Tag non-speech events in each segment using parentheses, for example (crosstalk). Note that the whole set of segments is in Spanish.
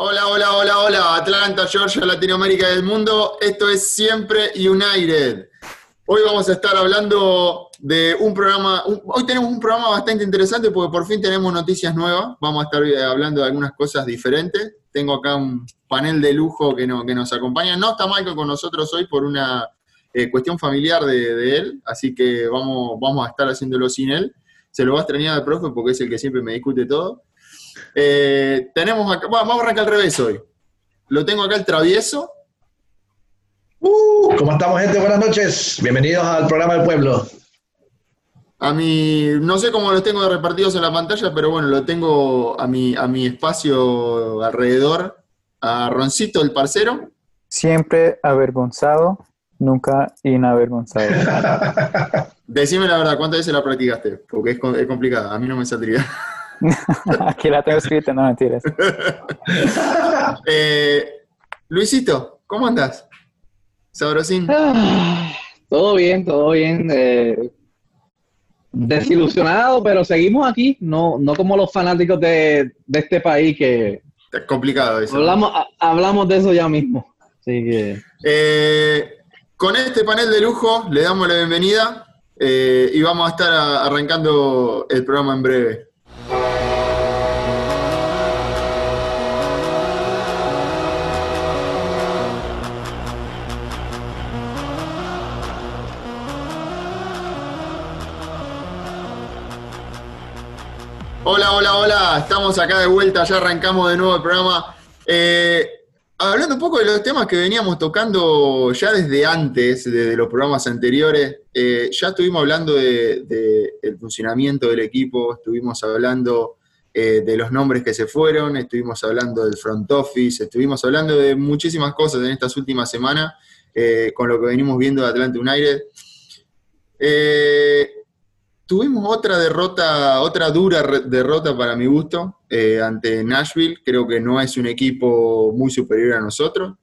Hola, hola, hola, hola, Atlanta, Georgia, Latinoamérica del mundo. Esto es Siempre United. Hoy vamos a estar hablando de un programa, hoy tenemos un programa bastante interesante porque por fin tenemos noticias nuevas. Vamos a estar eh, hablando de algunas cosas diferentes. Tengo acá un panel de lujo que, que nos acompaña. No está Michael con nosotros hoy por una eh, cuestión familiar de, él, así que vamos, vamos a estar haciéndolo sin él. Se lo va a extrañar al profe porque es el que siempre me discute todo. Eh, tenemos acá, vamos a arrancar al revés hoy. Lo tengo acá el travieso. Uh. ¿Cómo estamos, gente? Buenas noches. Bienvenidos al programa del pueblo. A mi, no sé cómo los tengo repartidos en la pantalla, pero bueno, lo tengo a mi, a mi espacio alrededor. A Roncito, el parcero. Siempre avergonzado, nunca inavergonzado. (laughs) Decime la verdad, ¿cuántas veces la practicaste? Porque es, es complicada, a mí no me saldría. (laughs) Aquí la tengo escrita, no mentiras. (laughs) eh, Luisito, ¿cómo andas? Sabrosín. Ah, todo bien, todo bien. Eh, desilusionado, pero seguimos aquí, no, no como los fanáticos de, este país que... Es complicado eso. Hablamos, hablamos de eso ya mismo. Así que... Eh, con este panel de lujo le damos la bienvenida eh, y vamos a estar arrancando el programa en breve. Hola, hola, hola, estamos acá de vuelta, ya arrancamos de nuevo el programa. Eh, hablando un poco de los temas que veníamos tocando ya desde antes, de los programas anteriores, eh, ya estuvimos hablando del de, funcionamiento del equipo, estuvimos hablando eh, de los nombres que se fueron, estuvimos hablando del front office, estuvimos hablando de muchísimas cosas en estas últimas semanas con lo que venimos viendo de Atlanta United. Tuvimos otra derrota, otra dura derrota para mi gusto eh, ante Nashville. Creo que no es un equipo muy superior a nosotros.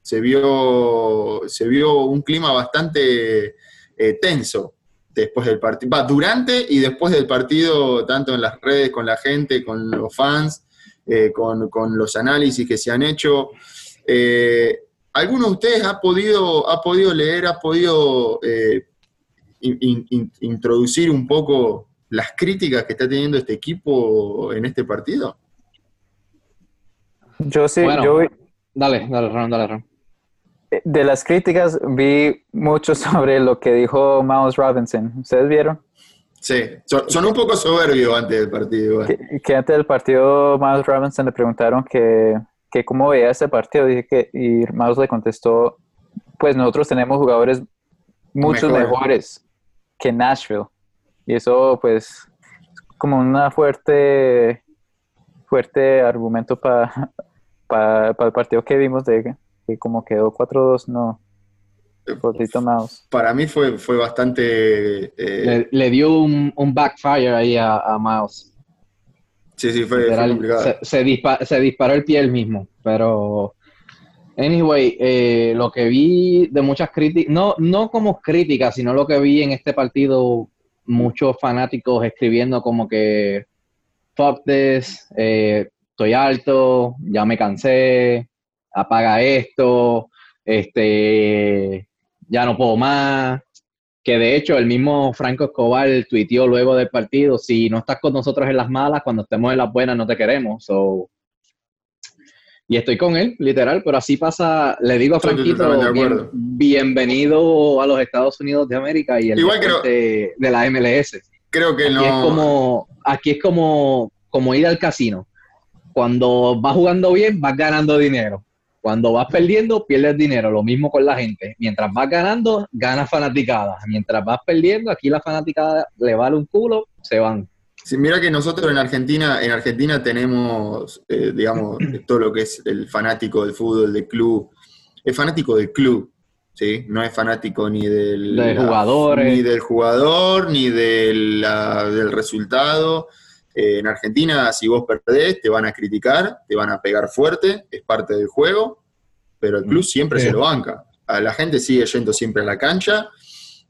Se vio, se vio un clima bastante eh, tenso después del partido, durante y después del partido, tanto en las redes, con la gente, con los fans, eh, con, los análisis que se han hecho. ¿Alguno de ustedes ha podido, ha podido leer, ha podido introducir un poco las críticas que está teniendo este equipo en este partido? Yo sí, yo Dale, dale, Ron, dale, Ron. Eh, de las críticas vi mucho (laughs) sobre lo que dijo Miles Robinson. ¿Ustedes vieron? Sí, son, un poco soberbios antes del partido. Que, antes del partido Miles Robinson le preguntaron que, que cómo veía ese partido dije que, y Miles le contestó, pues nosotros tenemos jugadores muchos mejores que Nashville. Y eso, pues, como una fuerte, fuerte argumento para (laughs) para el partido que vimos de que como quedó 4-2, no. Para mí fue, fue bastante... Eh, le, dio un, un, backfire ahí a, a Mouse. Sí, sí, fue, complicado. Se, se, disparó el pie él mismo, pero Anyway, eh, lo que vi de muchas críticas, no, no como críticas, sino lo que vi en este partido, muchos fanáticos escribiendo como que fuck this, eh, estoy alto, ya me cansé, apaga esto, este, ya no puedo más. Que de hecho el mismo Franco Escobar tuiteó luego del partido, si no estás con nosotros en las malas, cuando estemos en las buenas no te queremos. So, y estoy con él, literal, pero así pasa, le digo a Franquito, bienvenido a los Estados Unidos de América y el Igual de, la MLS. Creo que aquí no. Es como, aquí es como, como ir al casino. Cuando vas jugando bien, vas ganando dinero. Cuando vas perdiendo, pierdes dinero. Lo mismo con la gente. Mientras vas ganando, ganas fanaticadas. Mientras vas perdiendo, aquí la fanaticada le vale un culo, se van. Sí, mira que nosotros en Argentina, en Argentina tenemos, eh, digamos, (clears throat) todo lo que es el fanático del fútbol, del club. Es fanático del club, ¿sí? No es fanático ni del, jugador. Ni del jugador, ni del, del resultado. Eh, en Argentina, si vos perdés, te van a criticar, te van a pegar fuerte, es parte del juego, pero el club mm, siempre se lo banca. A la gente sigue yendo siempre a la cancha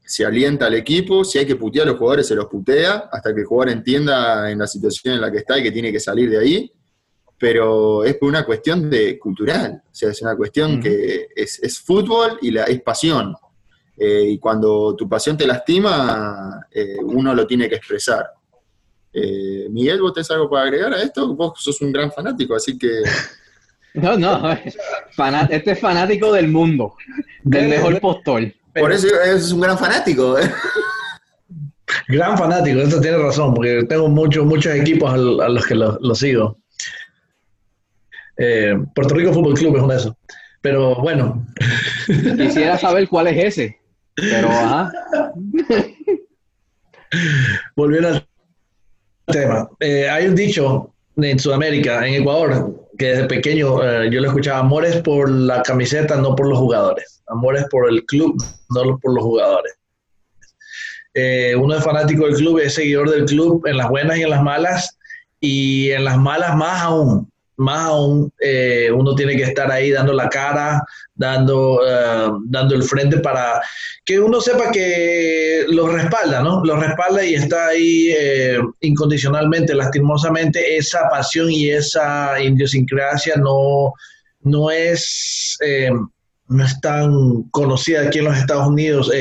se alienta al equipo, si hay que putear a los jugadores se los putea, hasta que el jugador entienda en la situación en la que está y que tiene que salir de ahí. pero es por una cuestión de cultural, o sea, es una cuestión que es, fútbol y la, es pasión. Eh, y cuando tu pasión te lastima, eh, uno lo tiene que expresar. Eh, Miguel, ¿vos tenés algo para agregar a esto? Vos sos un gran fanático, así que... (laughs) No, no, (laughs) este es fanático del mundo, del mejor postor. Por eso es un gran fanático. Gran fanático, eso tiene razón, porque tengo muchos muchos equipos a, los que los sigo. Eh, Puerto Rico Fútbol Club es uno de esos. Pero bueno. Quisiera (laughs) saber cuál es ese. Pero ajá. Volviendo al tema. Eh, hay un dicho en Sudamérica, en Ecuador, que desde pequeño eh, yo lo escuchaba, amores por la camiseta, no por los jugadores. Amores por el club, no por los jugadores. uno es fanático del club, es seguidor del club en las buenas y en las malas, y en las malas más aún más aún eh, uno tiene que estar ahí dando la cara, dando, eh, dando el frente para que uno sepa que lo respalda, ¿no? Lo respalda y está ahí eh, incondicionalmente, lastimosamente, esa pasión y esa idiosincrasia no, no es no es tan conocida aquí en los Estados Unidos.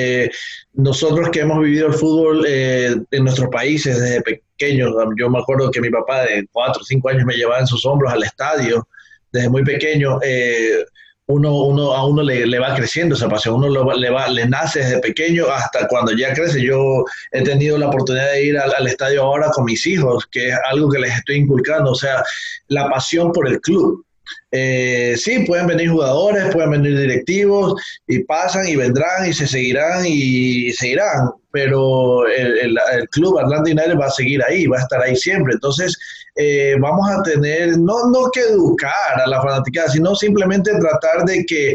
nosotros que hemos vivido el fútbol en nuestros países desde pequeños. Yo me acuerdo que mi papá de cuatro o cinco años me llevaba en sus hombros al estadio desde muy pequeño. Eh, uno, uno, a uno le, le, va creciendo esa pasión, uno le, va, le nace desde pequeño hasta cuando ya crece. Yo he tenido la oportunidad de ir al, al, estadio ahora con mis hijos, que es algo que les estoy inculcando, o sea, la pasión por el club. Eh, sí, pueden venir jugadores, pueden venir directivos y pasan y vendrán y se seguirán y seguirán, pero el, club Atlanta United va a seguir ahí, va a estar ahí siempre. Entonces, eh, vamos a tener, no, no que educar a la fanaticada, sino simplemente tratar de que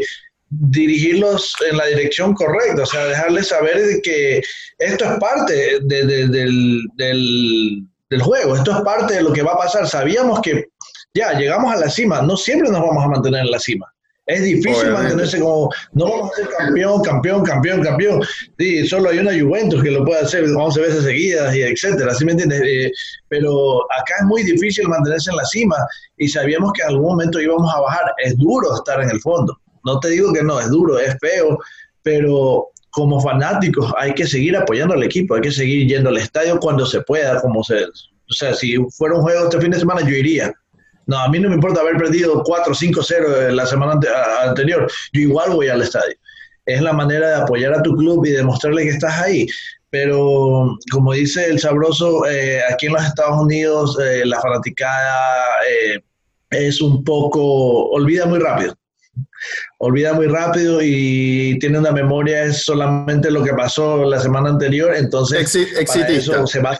dirigirlos en la dirección correcta, o sea, dejarles saber de que esto es parte del, del, del juego, esto es parte de lo que va a pasar. Sabíamos que ya llegamos a la cima, no siempre nos vamos a mantener en la cima. Es difícil mantenerse como, no vamos a ser campeón, campeón, campeón, campeón. Sí, solo hay una Juventus que lo puede hacer 11 veces seguidas y etcétera, ¿sí me entiendes? Eh, pero acá es muy difícil mantenerse en la cima y sabíamos que en algún momento íbamos a bajar. Es duro estar en el fondo. No te digo que no, es duro, es feo, pero como fanáticos hay que seguir apoyando al equipo, hay que seguir yendo al estadio cuando se pueda, como se... O sea, si fuera un juego este fin de semana, yo iría no, a mí no me importa haber perdido 4 5-0 la semana anterior. Yo igual voy al estadio. Es la manera de apoyar a tu club y demostrarle que estás ahí. Pero como dice el sabroso, eh, aquí en los Estados Unidos eh, la fanaticada eh, es un poco, olvida muy rápido. Olvida muy rápido y tiene una memoria, es solamente lo que pasó la semana anterior. Entonces, eso se va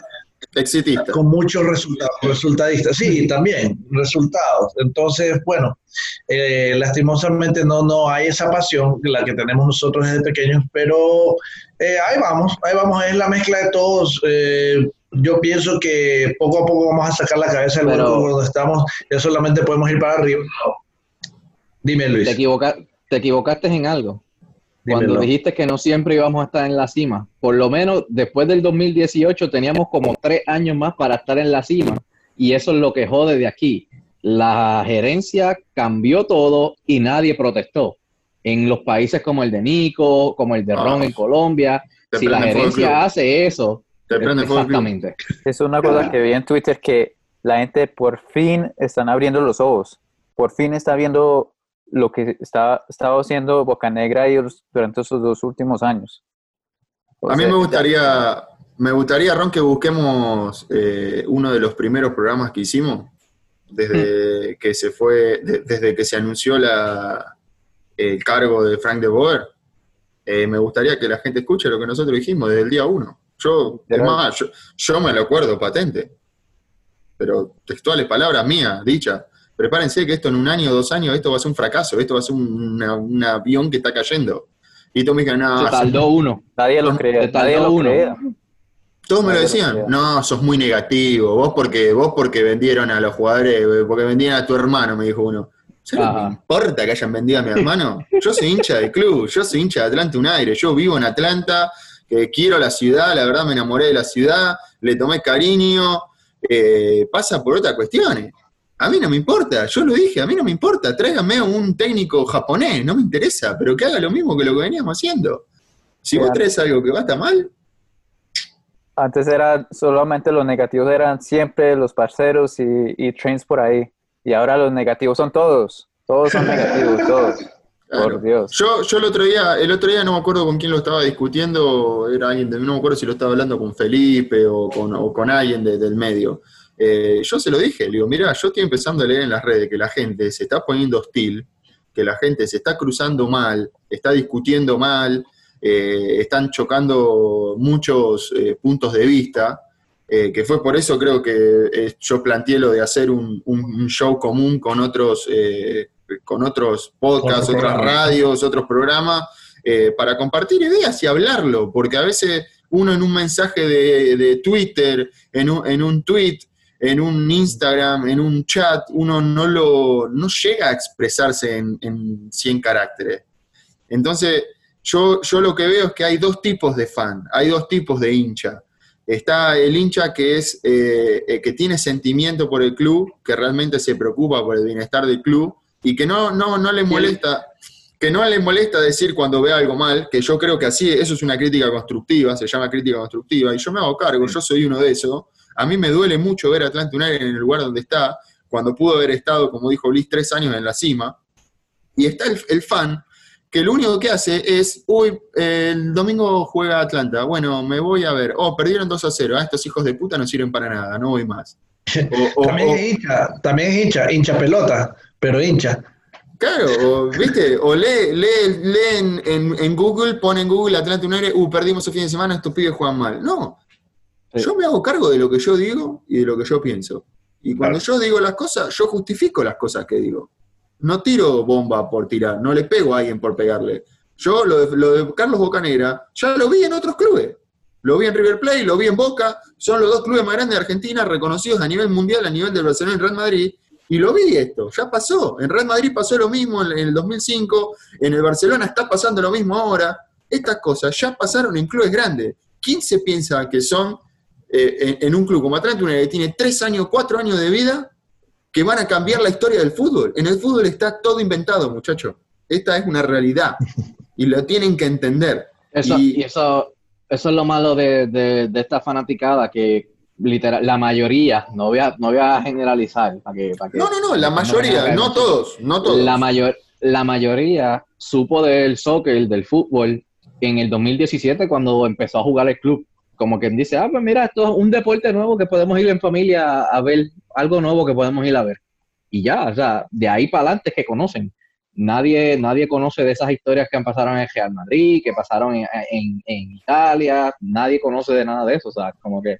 Exitista. Con muchos resultados, resultadistas, sí, también, resultados. Entonces, bueno, eh, lastimosamente no, no hay esa pasión, la que tenemos nosotros desde pequeños, pero eh, ahí vamos, ahí vamos, es la mezcla de todos. Eh, yo pienso que poco a poco vamos a sacar la cabeza del hueco donde estamos, ya solamente podemos ir para arriba. Dime, Luis. Te, te equivocaste en algo. Cuando dijiste que no siempre íbamos a estar en la cima, por lo menos después del 2018 teníamos como tres años más para estar en la cima y eso es lo que jode de aquí. La gerencia cambió todo y nadie protestó. En los países como el de Nico, como el de Ron en Colombia, si la gerencia hace eso, exactamente. Es una cosa que vi en Twitter que la gente por fin están abriendo los ojos, por fin está viendo lo que está, estado haciendo Bocanegra durante esos dos últimos años. a mí me gustaría, me gustaría, Ron, que busquemos eh, uno de los primeros programas que hicimos, desde mm. que se fue, desde que se anunció la, el cargo de Frank de Boer. Eh, me gustaría que la gente escuche lo que nosotros dijimos desde el día uno. Yo, es más, yo, yo me lo acuerdo patente, pero textuales palabras mías, dichas prepárense que esto en un año o dos años, esto va a ser un fracaso, esto va a ser un, avión que está cayendo. Y todos me dijeron, no. Se tardó uno. Nadie lo creía. Nadie lo uno. Todos me lo decían, no, sos muy negativo, vos porque, vos porque vendieron a los jugadores, porque vendieron a tu hermano, me dijo uno. ¿Sabes me importa que hayan vendido a mi hermano? (laughs) Yo soy hincha del club, yo soy hincha de Atlanta United, yo vivo en Atlanta, que quiero la ciudad, la verdad me enamoré de la ciudad, le tomé cariño, eh, pasa por otras cuestiones A mí no me importa, yo lo dije, a mí no me importa, tráigame un técnico japonés, no me interesa, pero que haga lo mismo que lo que veníamos haciendo. Si vos traes algo que va a estar mal, antes era solamente los negativos eran siempre los parceros y, y trains por ahí. Y ahora los negativos son todos. Todos son negativos, (laughs) todos. Por Dios. Yo, yo el otro día, el otro día no me acuerdo con quién lo estaba discutiendo, era alguien, de, no me acuerdo si lo estaba hablando con Felipe o con, o con alguien del medio. Eh, yo se lo dije, le digo, mira, yo estoy empezando a leer en las redes que la gente se está poniendo hostil, que la gente se está cruzando mal, está discutiendo mal, eh, están chocando muchos eh, puntos de vista, que fue por eso creo que yo planteé lo de hacer un, show común con otros, con otros podcasts, otras radios, otros programas, para compartir ideas y hablarlo, porque a veces uno en un mensaje de, Twitter, en un, en un tweet, en un Instagram, en un chat, uno no, lo, no llega a expresarse en, en 100 caracteres. Entonces, yo, yo lo que veo es que hay dos tipos de fan, hay dos tipos de hincha. Está el hincha que es eh, eh, que tiene sentimiento por el club, que realmente se preocupa por el bienestar del club y que no, no, no le molesta, que no le molesta decir cuando ve algo mal, que yo creo que así, eso es una crítica constructiva, se llama crítica constructiva, y yo me hago cargo, yo soy uno de esos. A mí me duele mucho ver a Atlanta United en el lugar donde está, cuando pudo haber estado, como dijo Liz, tres años en la cima. Y está el fan que lo único que hace es, uy, el domingo juega Atlanta, bueno, me voy a ver, oh, perdieron 2 a 0, ah, estos hijos de puta no sirven para nada, no voy más. (laughs) también es hincha, también es hincha, hincha pelota, pero hincha. Claro, o, ¿viste? O lee, lee, lee en, Google, pone en Google Atlanta United, uh, perdimos el fin de semana, estos pibes juegan mal. No, yo me hago cargo de lo que yo digo y de lo que yo pienso. Y cuando yo digo las cosas, yo justifico las cosas que digo no tiro bomba por tirar, no le pego a alguien por pegarle. Yo lo de, Carlos Bocanegra ya lo vi en otros clubes. Lo vi en River Plate, lo vi en Boca, son los dos clubes más grandes de Argentina, reconocidos a nivel mundial, a nivel del Barcelona y Real Madrid, y lo vi esto, ya pasó. En Real Madrid pasó lo mismo en, el 2005, en el Barcelona está pasando lo mismo ahora. Estas cosas ya pasaron en clubes grandes. ¿Quién se piensa que son eh, en, un club como Atlanta que tiene tres años, cuatro años de vida, que van a cambiar la historia del fútbol. En el fútbol está todo inventado, muchachos. Esta es una realidad y lo tienen que entender. Eso, y, eso, eso es lo malo de, esta fanaticada, que literal, la mayoría, no voy a, no voy a generalizar. Para que, no, no, no, la mayoría, no, todos, no todos. La, mayor, la mayoría supo del soccer, del fútbol, en el 2017 cuando empezó a jugar el club como quien dice, ah, pues mira, esto es un deporte nuevo que podemos ir en familia a ver, algo nuevo que podemos ir a ver. Y ya, o sea, de ahí para adelante que conocen. Nadie, nadie conoce de esas historias que han pasado en Real Madrid, que pasaron en, en Italia, nadie conoce de nada de eso, o sea, como que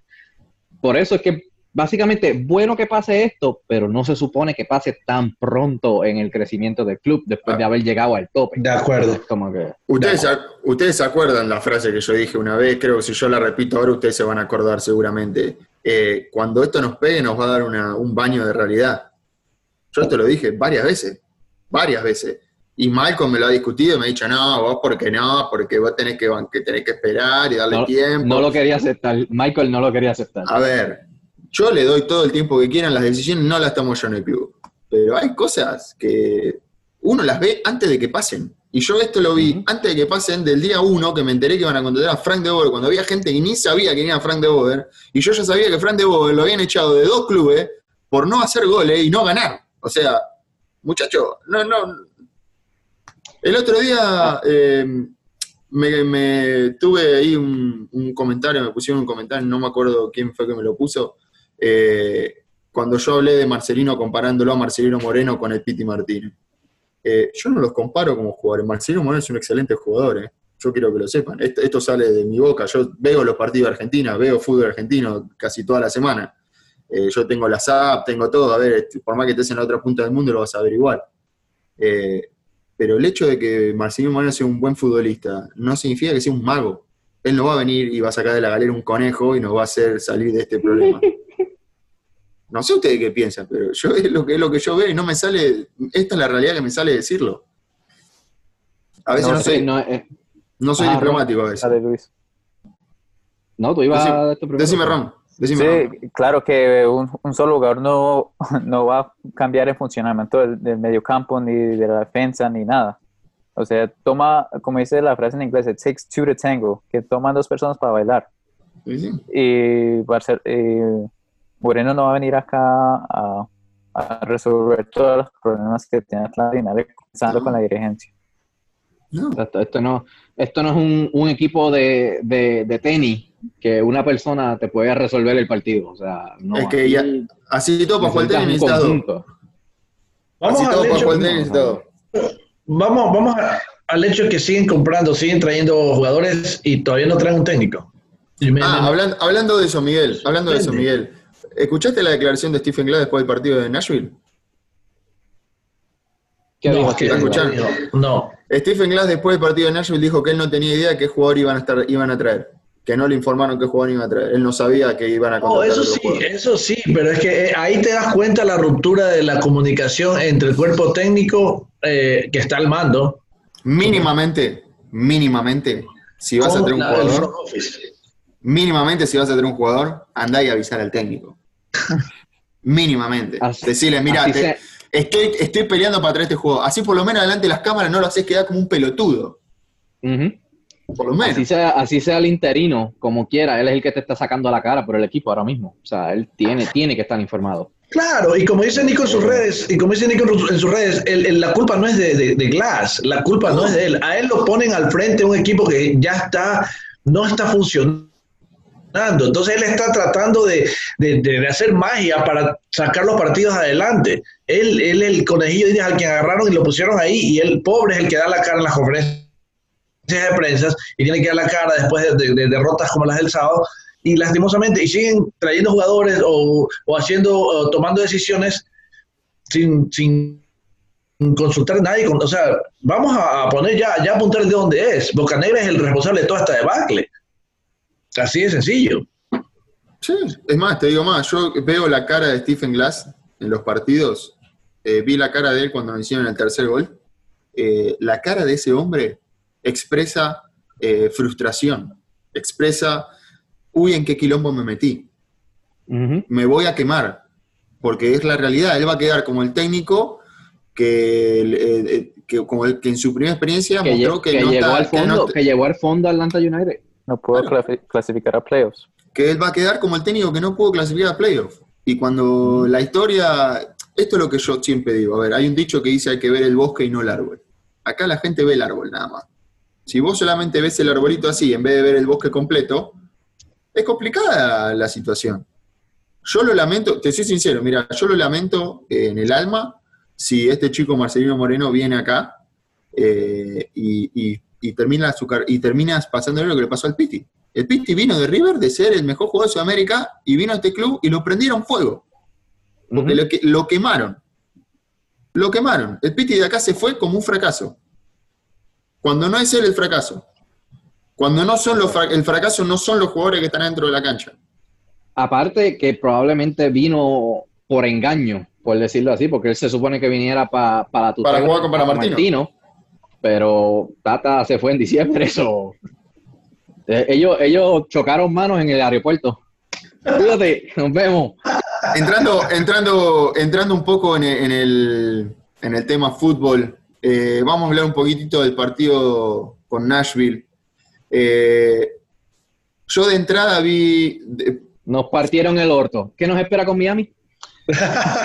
por eso es que básicamente, bueno que pase esto, pero no se supone que pase tan pronto en el crecimiento del club después de ah. haber llegado al tope. De acuerdo. Como que, ¿Ustedes, ustedes se acuerdan la frase que yo dije una vez, creo que si yo la repito ahora ustedes se van a acordar seguramente. Eh, cuando esto nos pegue nos va a dar un baño de realidad. Yo te lo dije varias veces, varias veces. Y Malcolm me lo ha discutido y me ha dicho, no, vos porque no, porque vos tenés que, que, tenés que esperar y darle tiempo. No lo quería aceptar, Michael no lo quería aceptar. A ver, yo le doy todo el tiempo que quieran, las decisiones no las tomo yo en el club. Pero hay cosas que uno las ve antes de que pasen. Y yo esto lo vi antes de que pasen del día uno, que me enteré que iban a contratar a Frank de Boer, cuando había gente que ni sabía quién era Frank de Boer, y yo ya sabía que Frank de Boer lo habían echado de dos clubes por no hacer goles y no ganar. O sea, muchacho, no, no. El otro día eh, me, tuve ahí un, un, comentario, me pusieron un comentario, no me acuerdo quién fue que me lo puso, eh, cuando yo hablé de Marcelino comparándolo a Marcelino Moreno con el Piti Martínez. Eh, yo no los comparo como jugadores. Marcelino Moreno es un excelente jugador, eh. yo quiero que lo sepan. Esto, sale de mi boca. Yo veo los partidos de Argentina, veo fútbol argentino casi toda la semana. yo tengo la SAP, tengo todo. A ver, este, por más que estés en la otra punta del mundo, lo vas a ver igual. pero el hecho de que Marcelino Moreno sea un buen futbolista no significa que sea un mago. Él no va a venir y va a sacar de la galera un conejo y nos va a hacer salir de este problema. (laughs) No sé ustedes qué piensan, pero yo es lo que, es lo que yo veo y no me sale, esta es la realidad que me sale decirlo. A veces no, soy, no, eh, no soy diplomático a veces. No, tú ibas a Decime, Ron. sí, claro que un, solo jugador no, (laughs) no va a cambiar el funcionamiento del, del medio campo, ni de la defensa, ni nada. O sea, toma, como dice la frase en inglés, it takes two to tango, que toman dos personas para bailar. Y Moreno no va a venir acá a, resolver todos los problemas que tiene Atlanta, comenzando con la dirigencia. Esto, no, esto no es un, un equipo de, de, tenis que una persona te puede resolver el partido. O sea, no, es que ya, así todo para jugar tenis Vamos así todo para jugar tenis todo. Vamos, vamos al hecho que siguen comprando, siguen trayendo jugadores y todavía no traen un técnico. Ah, hablando, de eso, Miguel, hablando de eso, Miguel. ¿Escuchaste la declaración de Stephen Glass después del partido de Nashville? ¿Qué no, escuchando? No. Stephen Glass después del partido de Nashville dijo que él no tenía idea de qué jugador iban a estar, iban a traer. Que no le informaron qué jugador iban a traer. Él no sabía que iban a contratar. No, eso sí, eso sí, pero es que eh, ahí te das cuenta la ruptura de la comunicación entre el cuerpo técnico eh, que está al mando. Mínimamente, mínimamente, si vas a tener un jugador, mínimamente si vas a tener un jugador, andá y avisar al técnico. Mínimamente. Decirle, mira, estoy, estoy peleando para traer este juego. Así por lo menos delante de las cámaras no lo haces quedar como un pelotudo. Por lo menos. Así sea, así sea el interino, como quiera, él es el que te está sacando la cara por el equipo ahora mismo. O sea, él tiene, tiene que estar informado. Claro, y como dice Nico en sus redes, y como dice Nico en sus redes, la culpa no es de, Glass, la culpa no es de él. A él lo ponen al frente un equipo que ya está, no está funcionando. Entonces él está tratando de, hacer magia para sacar los partidos adelante. Él, él el conejillo de al que agarraron y lo pusieron ahí, y el pobre es el que da la cara en las conferencias de prensa y tiene que dar la cara después de derrotas como las del sábado y lastimosamente, y siguen trayendo jugadores o, haciendo, tomando decisiones sin, sin consultar a nadie. o sea, vamos a poner ya, ya apuntar de dónde es. Bocanegra es el responsable de toda esta debacle. Así de sencillo. Sí, es más, te digo más, yo veo la cara de Stephen Glass en los partidos, eh, vi la cara de él cuando nos hicieron el tercer gol, eh, la cara de ese hombre expresa eh, frustración, expresa uy, ¿en qué quilombo me metí? Me voy a quemar, porque es la realidad. Él va a quedar como el técnico que, eh, eh, como el que en su primera experiencia mostró que, no llegó al fondo, que, llegó al fondo Atlanta United. No pudo clasificar a playoffs. Que él va a quedar como el técnico que no pudo clasificar a playoffs. Y cuando la historia, esto es lo que yo siempre digo, a ver, hay un dicho que dice hay que ver el bosque y no el árbol. Acá la gente ve el árbol nada más. Si vos solamente ves el arbolito así, en vez de ver el bosque completo, es complicada la situación. Yo lo lamento, te soy sincero, mira, yo lo lamento en el alma si este chico Marcelino Moreno viene acá eh, y, termina su, y terminas pasándole lo que le pasó al Piti. El Piti vino de River de ser el mejor jugador de Sudamérica y vino a este club y lo prendieron fuego. Porque lo, lo quemaron. Lo quemaron. El Piti de acá se fue como un fracaso. Cuando no es él el fracaso. Cuando no son los el fracaso no son los jugadores que están dentro de la cancha. Aparte que probablemente vino por engaño, por decirlo así, porque él se supone que viniera para tu para jugar con para Martino. Pero Tata se fue en diciembre, eso. Eh, ellos, ellos chocaron manos en el aeropuerto. Cuídate, nos vemos. Entrando, entrando, entrando un poco en el, en el, tema fútbol, eh, vamos a hablar un poquitito del partido con Nashville. Eh, yo de entrada vi... Nos partieron el orto. ¿Qué nos espera con Miami?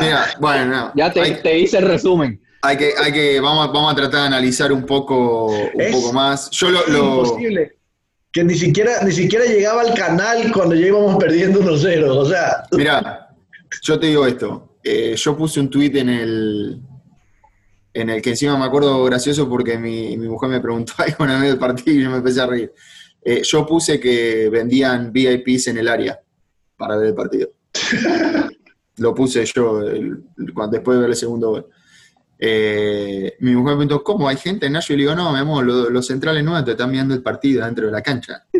Mira, bueno, ya te, hice el resumen. Hay que, hay que, vamos, vamos a tratar de analizar un poco, un poco más. Yo lo, imposible que ni siquiera, ni siquiera llegaba al canal cuando ya íbamos perdiendo unos ceros. O sea. Mira, yo te digo esto. Eh, yo puse un tweet en el, en el que encima me acuerdo gracioso porque mi, mujer me preguntó (laughs) algo en el medio del partido y yo me empecé a reír. Eh, yo puse que vendían VIPs en el área para ver el partido. (laughs) Lo puse yo después de ver el segundo gol. Eh, mi mujer me preguntó, ¿cómo? ¿Hay gente en Nashville? Y digo, no, mi amor, los, centrales nuevos te están viendo el partido dentro de la cancha. (laughs)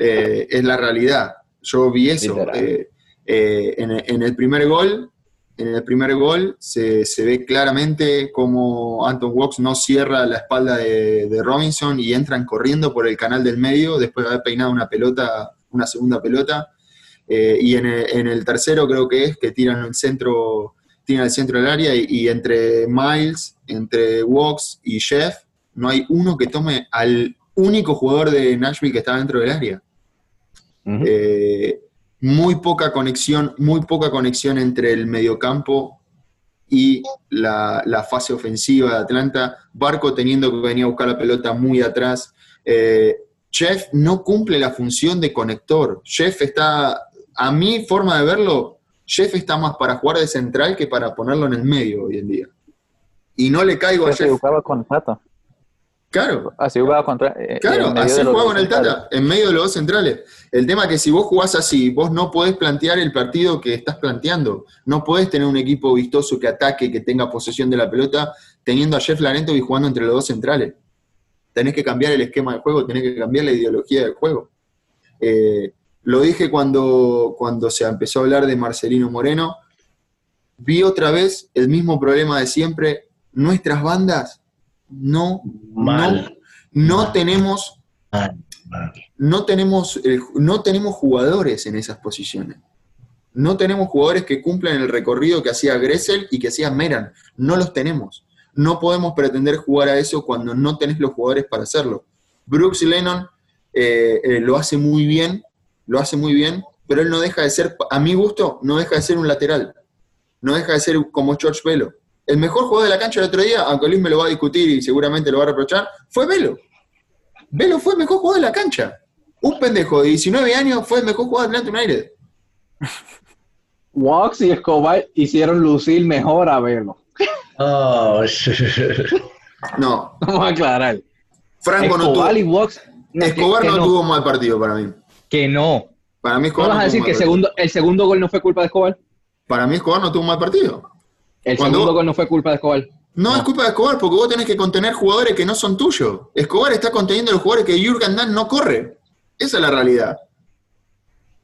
Eh, es la realidad. Yo vi eso. en, en, el primer gol, en el primer gol se, ve claramente como Anton Walks no cierra la espalda de, Robinson y entran corriendo por el canal del medio después de haber peinado una pelota, una segunda pelota. Eh, y en el, en el tercero creo que es que tiran el centro, tiran el centro del área y, y entre Miles, entre Walks y Jeff, no hay uno que tome al único jugador de Nashville que está dentro del área. Eh, muy poca conexión, muy poca conexión entre el mediocampo y la, la fase ofensiva de Atlanta. Barco teniendo que venir a buscar la pelota muy atrás. Eh, Jeff no cumple la función de conector. Jeff está, a mi forma de verlo, Jeff está más para jugar de central que para ponerlo en el medio hoy en día. Y no le caigo a Así Jeff. jugaba con Tata. Claro, Así jugaba contra. eh, Claro, así dos con el. Tata, en medio de los dos centrales. El tema es que si vos jugás así, vos no podés plantear el partido que estás planteando. No podés tener un equipo vistoso que ataque, que tenga posesión de la pelota, teniendo a Jeff Larento y jugando entre los dos centrales. Tenés que cambiar el esquema de juego, tenés que cambiar la ideología del juego. Eh, lo dije cuando, cuando se empezó a hablar de Marcelino Moreno. Vi otra vez el mismo problema de siempre. Nuestras bandas no, no, Mal. no Mal. tenemos Mal, no tenemos, no tenemos jugadores en esas posiciones. No tenemos jugadores que cumplan el recorrido que hacía Gressel y que hacía Meran. No los tenemos. No podemos pretender jugar a eso cuando no tenés los jugadores para hacerlo. Brooks Lennon eh, eh, lo hace muy bien, lo hace muy bien, pero él no deja de ser, a mi gusto, no deja de ser un lateral. No deja de ser como George Velo. El mejor jugador de la cancha el otro día, aunque Luis me lo va a discutir y seguramente lo va a reprochar, fue Velo. Velo fue el mejor jugador de la cancha. Un pendejo de 19 años fue el mejor jugador de Atlanta United. Walks y Escobar hicieron lucir mejor a verlo. Oh, (laughs) No, Vamos a aclarar. Franco no Escobar tuvo. y Walks. no, Escobar que, no, que tuvo un mal partido para mí. Que no. Para mí ¿No Escobar vas a no decir que el segundo, el segundo gol no fue culpa de Escobar? Para mí Escobar no tuvo un mal partido. El Cuando- segundo gol no fue culpa de Escobar. No, No. es culpa de Escobar porque vos tenés que contener jugadores que no son tuyos. Escobar está conteniendo a los jugadores que Jürgen Damm no corre. Esa es la realidad.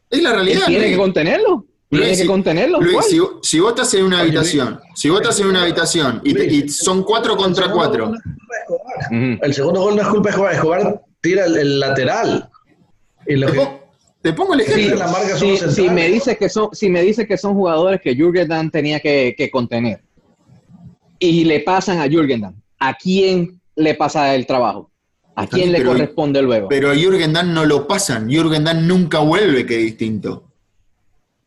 Es la realidad. tiene que contenerlo. Tiene Luis, que si- contenerlo. Luis, si, si vos estás en una habitación, si vos estás en una habitación y, te- y son cuatro contra cuatro, no. El segundo gol no es culpa de Escobar. Escobar tira el, el lateral. Y lo que- te pongo el Sí, ejemplo. la marca si, me dices que son, si me dices que son jugadores que Jürgen Damm tenía que, que contener y le pasan a Jürgen Damm, ¿a quién le pasa el trabajo? ¿A quién Sí, le pero- corresponde luego? Pero a Jürgen Damm no lo pasan. Jürgen Damm nunca vuelve, que distinto.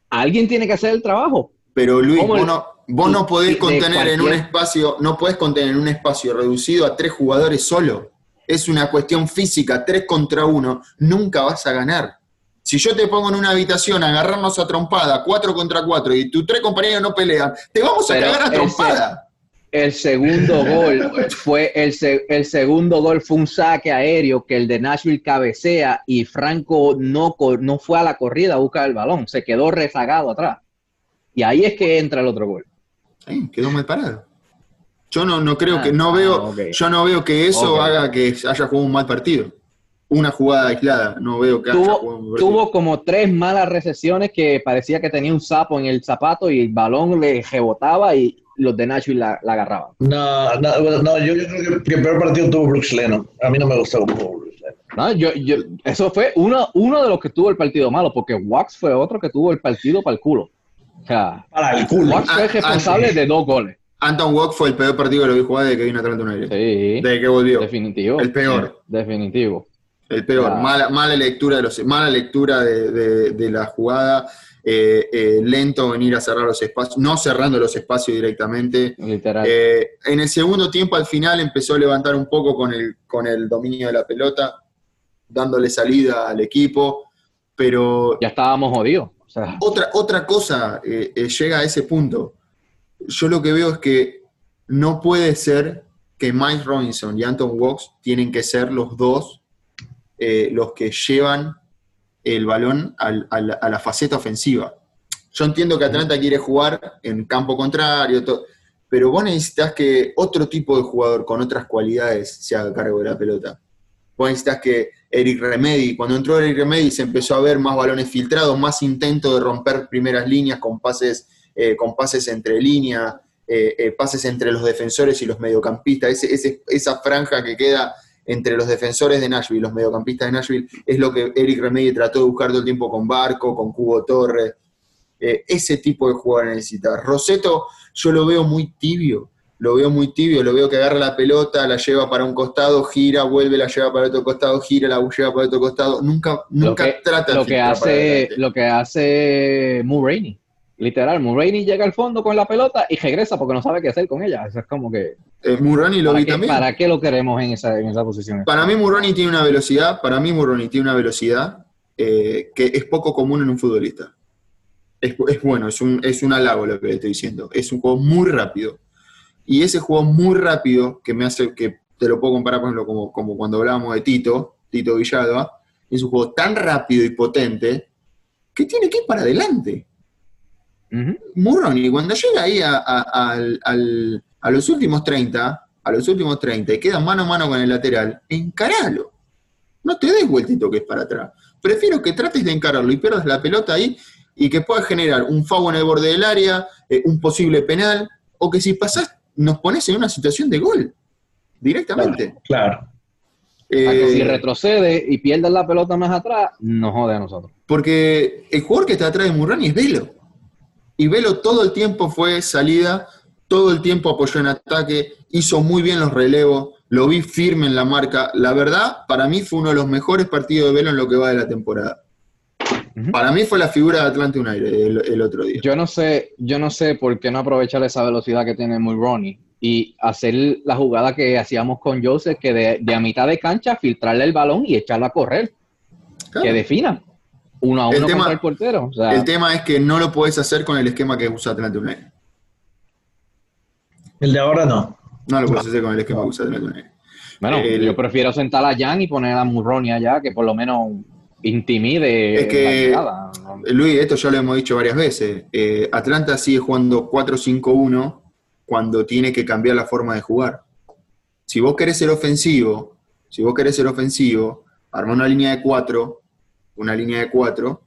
Alguien tiene que hacer el trabajo. Pero Luis, ¿Cómo vos el- no, vos no podés contener en un espacio, no podés contener en un espacio reducido a tres jugadores solo. Es una cuestión física, tres contra uno, nunca vas a ganar. Si yo te pongo en una habitación a agarrarnos a trompada, cuatro contra cuatro, y tus tres compañeros no pelean, te vamos a Pero cagar a trompada. El segundo (laughs) gol fue el, se- el segundo gol fue un saque aéreo que el de Nashville cabecea y Franco no, no fue a la corrida a buscar el balón, se quedó rezagado atrás. Y ahí es que entra el otro gol. Eh, quedó mal parado. Yo no, no creo Ah, que, no ah, veo, yo no veo que eso haga que haya jugado un mal partido. Una jugada aislada, no veo que Tuvo, como tres malas recesiones que parecía que tenía un sapo en el zapato y el balón le rebotaba y los de Nashville la, la agarraban. No, no, no, yo, yo creo que, el peor partido tuvo Brooks Lennon. A mí no me gustó cómo jugó Brooks Lennon. ¿no? Yo, yo, eso fue uno, uno de los que tuvo el partido malo, porque Wax fue otro que tuvo el partido para el culo. O sea, Para el culo. Wax fue Ah, responsable ah, sí. de dos goles. Anton Walk fue el peor partido que lo vi jugar desde que vino a Atlanta United. Sí, Desde que volvió. definitivo. El peor. Definitivo. El peor. Ah. Mala, mala lectura, de los, mala lectura de, de- de la jugada. eh, eh, lento venir a cerrar los espacios, no cerrando los espacios directamente. Literal. Eh, en el segundo tiempo, al final, empezó a levantar un poco con el, con el dominio de la pelota, dándole salida al equipo. Pero ya estábamos jodidos. O sea, otra, otra cosa eh, eh, llega a ese punto. Yo lo que veo es que no puede ser que Mike Robinson y Anton Walks tienen que ser los dos eh, los que llevan el balón al- al- a la faceta ofensiva. Yo entiendo que Atlanta quiere jugar en campo contrario, pero vos necesitas que otro tipo de jugador con otras cualidades se haga cargo de la pelota. Vos necesitas que Eric Remedy, cuando entró Eric Remedy se empezó a ver más balones filtrados, más intento de romper primeras líneas con pases, eh, con pases entre líneas, eh, eh, pases entre los defensores y los mediocampistas, ese- esa franja que queda entre los defensores de Nashville, los mediocampistas de Nashville, es lo que Eric Remedy trató de buscar todo el tiempo con Barco, con Cubo Torres. Eh, ese tipo de jugador necesita. Roseto, yo lo veo muy tibio lo veo muy tibio, lo veo que agarra la pelota, la lleva para un costado, gira, vuelve, la lleva para otro costado, gira, la lleva para otro costado, nunca, nunca trata lo que hace Lo que hace Mulroney, literal, Mulroney llega al fondo con la pelota y regresa porque no sabe qué hacer con ella, eso es como que... Eh, lo vi también. ¿Para qué lo queremos en esa, en esa posición? Para mí Mulroney tiene una velocidad, para mí Mulroney tiene una velocidad eh, que es poco común en un futbolista. Es, es bueno, es un, es un halago lo que le estoy diciendo. Es un juego muy rápido y ese juego muy rápido, que me hace, que te lo puedo comparar, por ejemplo, como, como cuando hablábamos de Tito, Tito Villalba, es un juego tan rápido y potente que tiene que ir para adelante. Uh cuando llega ahí a, los últimos 30, a los últimos 30 y queda mano a mano con el lateral, encaralo. No te des vueltito que es para atrás. Prefiero que trates de encararlo y pierdas la pelota ahí y que puedas generar un foul en el borde del área, eh, un posible penal, o que si pasás nos pones en una situación de gol, directamente. Claro. Eh, si retrocede y pierde la pelota más atrás, nos jode a nosotros. Porque el jugador que está atrás de Murrani es Velo. Y Velo todo el tiempo fue salida, todo el tiempo apoyó en ataque, hizo muy bien los relevos, lo vi firme en la marca. La verdad, para mí fue uno de los mejores partidos de Velo en lo que va de la temporada. Para mí fue la figura de Atlante United el, el, otro día. Yo no sé, yo no sé por qué no aprovechar esa velocidad que tiene muy Ronnie y hacer la jugada que hacíamos con Joseph, que de, a mitad de cancha filtrarle el balón y echarla a correr. Que defina. Uno a uno el tema, el portero. el tema es que no lo puedes hacer con el esquema que usa Atlante United. El de ahora no. No lo puedes hacer con el esquema que usa Atlante United. Bueno, yo prefiero sentar a Jan y poner a Murroni allá, que por lo menos intimide. Es que, Luis, esto ya lo hemos dicho varias veces. Eh, Atlanta sigue jugando 4-5-1 cuando tiene que cambiar la forma de jugar. Si vos querés ser ofensivo, si vos querés ser ofensivo, arma una línea de 4, una línea de 4,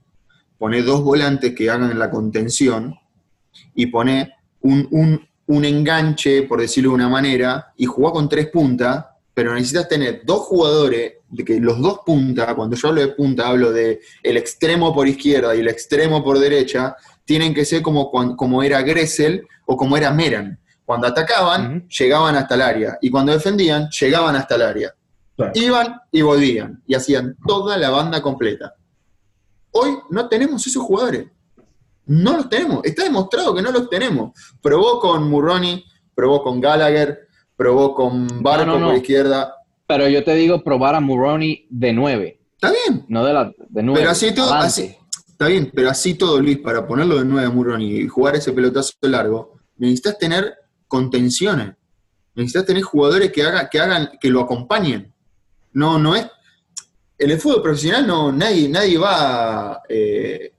pone dos volantes que hagan la contención y pone un, un, un enganche, por decirlo de una manera, y juega con tres puntas pero necesitas tener dos jugadores, de que los dos puntas, cuando yo hablo de punta, hablo de el extremo por izquierda y el extremo por derecha, tienen que ser como, como era Gressel o como era Meran. Cuando atacaban, llegaban hasta el área, y cuando defendían, llegaban hasta el área. Iban y volvían, y hacían toda la banda completa. Hoy no tenemos esos jugadores. No los tenemos. Está demostrado que no los tenemos. Probó con Murroni, probó con Gallagher, probó con Barco por izquierda. Pero yo te digo probar a Muroni de 9. Está bien. No de, la, de 9. Pero así todo, así, está bien, pero así todo, Luis, para ponerlo de 9 a Muroni y jugar ese pelotazo largo, necesitas tener contenciones. Necesitas tener jugadores que, haga, que hagan, que lo acompañen. No, no es. En el fútbol profesional no, nadie, nadie va. Eh,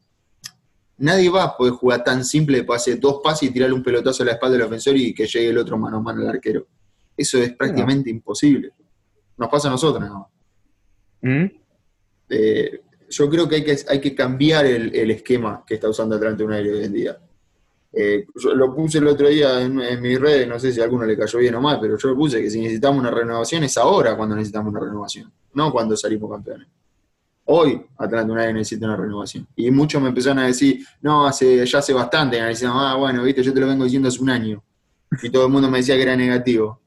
nadie va a poder jugar tan simple de hacer dos pases y tirarle un pelotazo a la espalda del ofensor y que llegue el otro mano a mano al arquero. Eso es prácticamente imposible. Nos pasa a nosotros, ¿no? ¿Mm? Eh, yo creo que hay que, hay que cambiar el, esquema que está usando Atlante United hoy en día. Eh, yo lo puse el otro día en, en, mis redes, no sé si a alguno le cayó bien o mal, pero yo lo puse que si necesitamos una renovación es ahora cuando necesitamos una renovación, no cuando salimos campeones. Hoy Atlanta United necesita una renovación. Y muchos me empezaron a decir, no, hace, ya hace bastante, y ah, bueno, viste, yo te lo vengo diciendo hace un año. Y todo el mundo me decía que era negativo.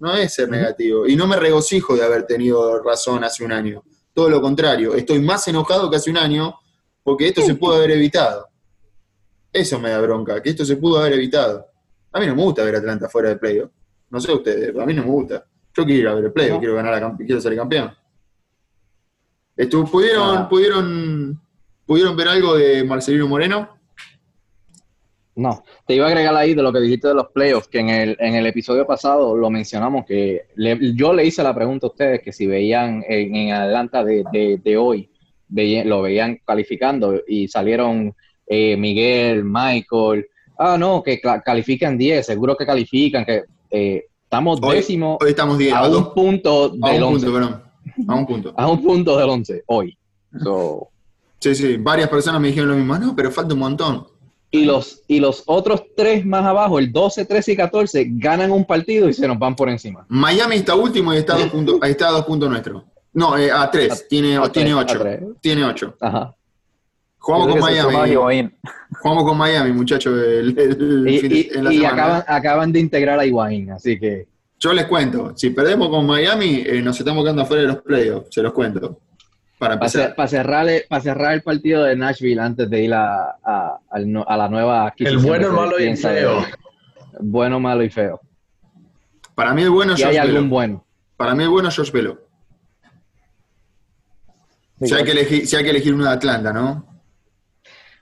No es ser negativo. Y no me regocijo de haber tenido razón hace un año. Todo lo contrario, estoy más enojado que hace un año porque esto se pudo haber evitado. Eso me da bronca, que esto se pudo haber evitado. A mí no me gusta ver Atlanta fuera de playoff. No sé ustedes, a mí no me gusta. Yo quiero ir a ver el playoff, quiero ganar la, quiero salir campeón. ¿pudieron, ah. pudieron, ¿Pudieron ver algo de Marcelino Moreno? No, te iba a agregar ahí de lo que dijiste de los playoffs, que en el, en el episodio pasado lo mencionamos, que yo le hice la pregunta a ustedes que si veían en, Atlanta de, hoy, lo veían calificando y salieron eh, Miguel, Michael, ah, no, que califican 10, seguro que califican, que eh, estamos décimos hoy estamos a, un punto del a un punto, a un punto. a un punto del 11, hoy. Sí, sí, varias personas me dijeron lo mismo, no, pero falta un montón. y los, y los otros tres más abajo, el 12, 13 y 14, ganan un partido y se nos van por encima. Miami está último y está a dos puntos, (laughs) está a dos puntos nuestros. No, eh, a tres, A- tiene, a tiene tres, ocho. tres. Tiene ocho. Ajá. Jugamos con Miami. Jugamos con Miami, muchachos, el, el Y, fin de- y- en la y semana. acaban, acaban de integrar a Higuaín, así que Yo les cuento, si perdemos con Miami, eh, nos estamos quedando afuera de los playoffs, se los cuento. Para para, cerrar, el- pa' cerrar el partido de Nashville antes de ir a, la nueva El bueno, malo y de- feo. Bueno, malo y feo. Para mí el bueno es Y hay Josh algún bueno. Para mí el bueno es Josh Velo. Si hay, que elegir, si hay que elegir uno de Atlanta, ¿no?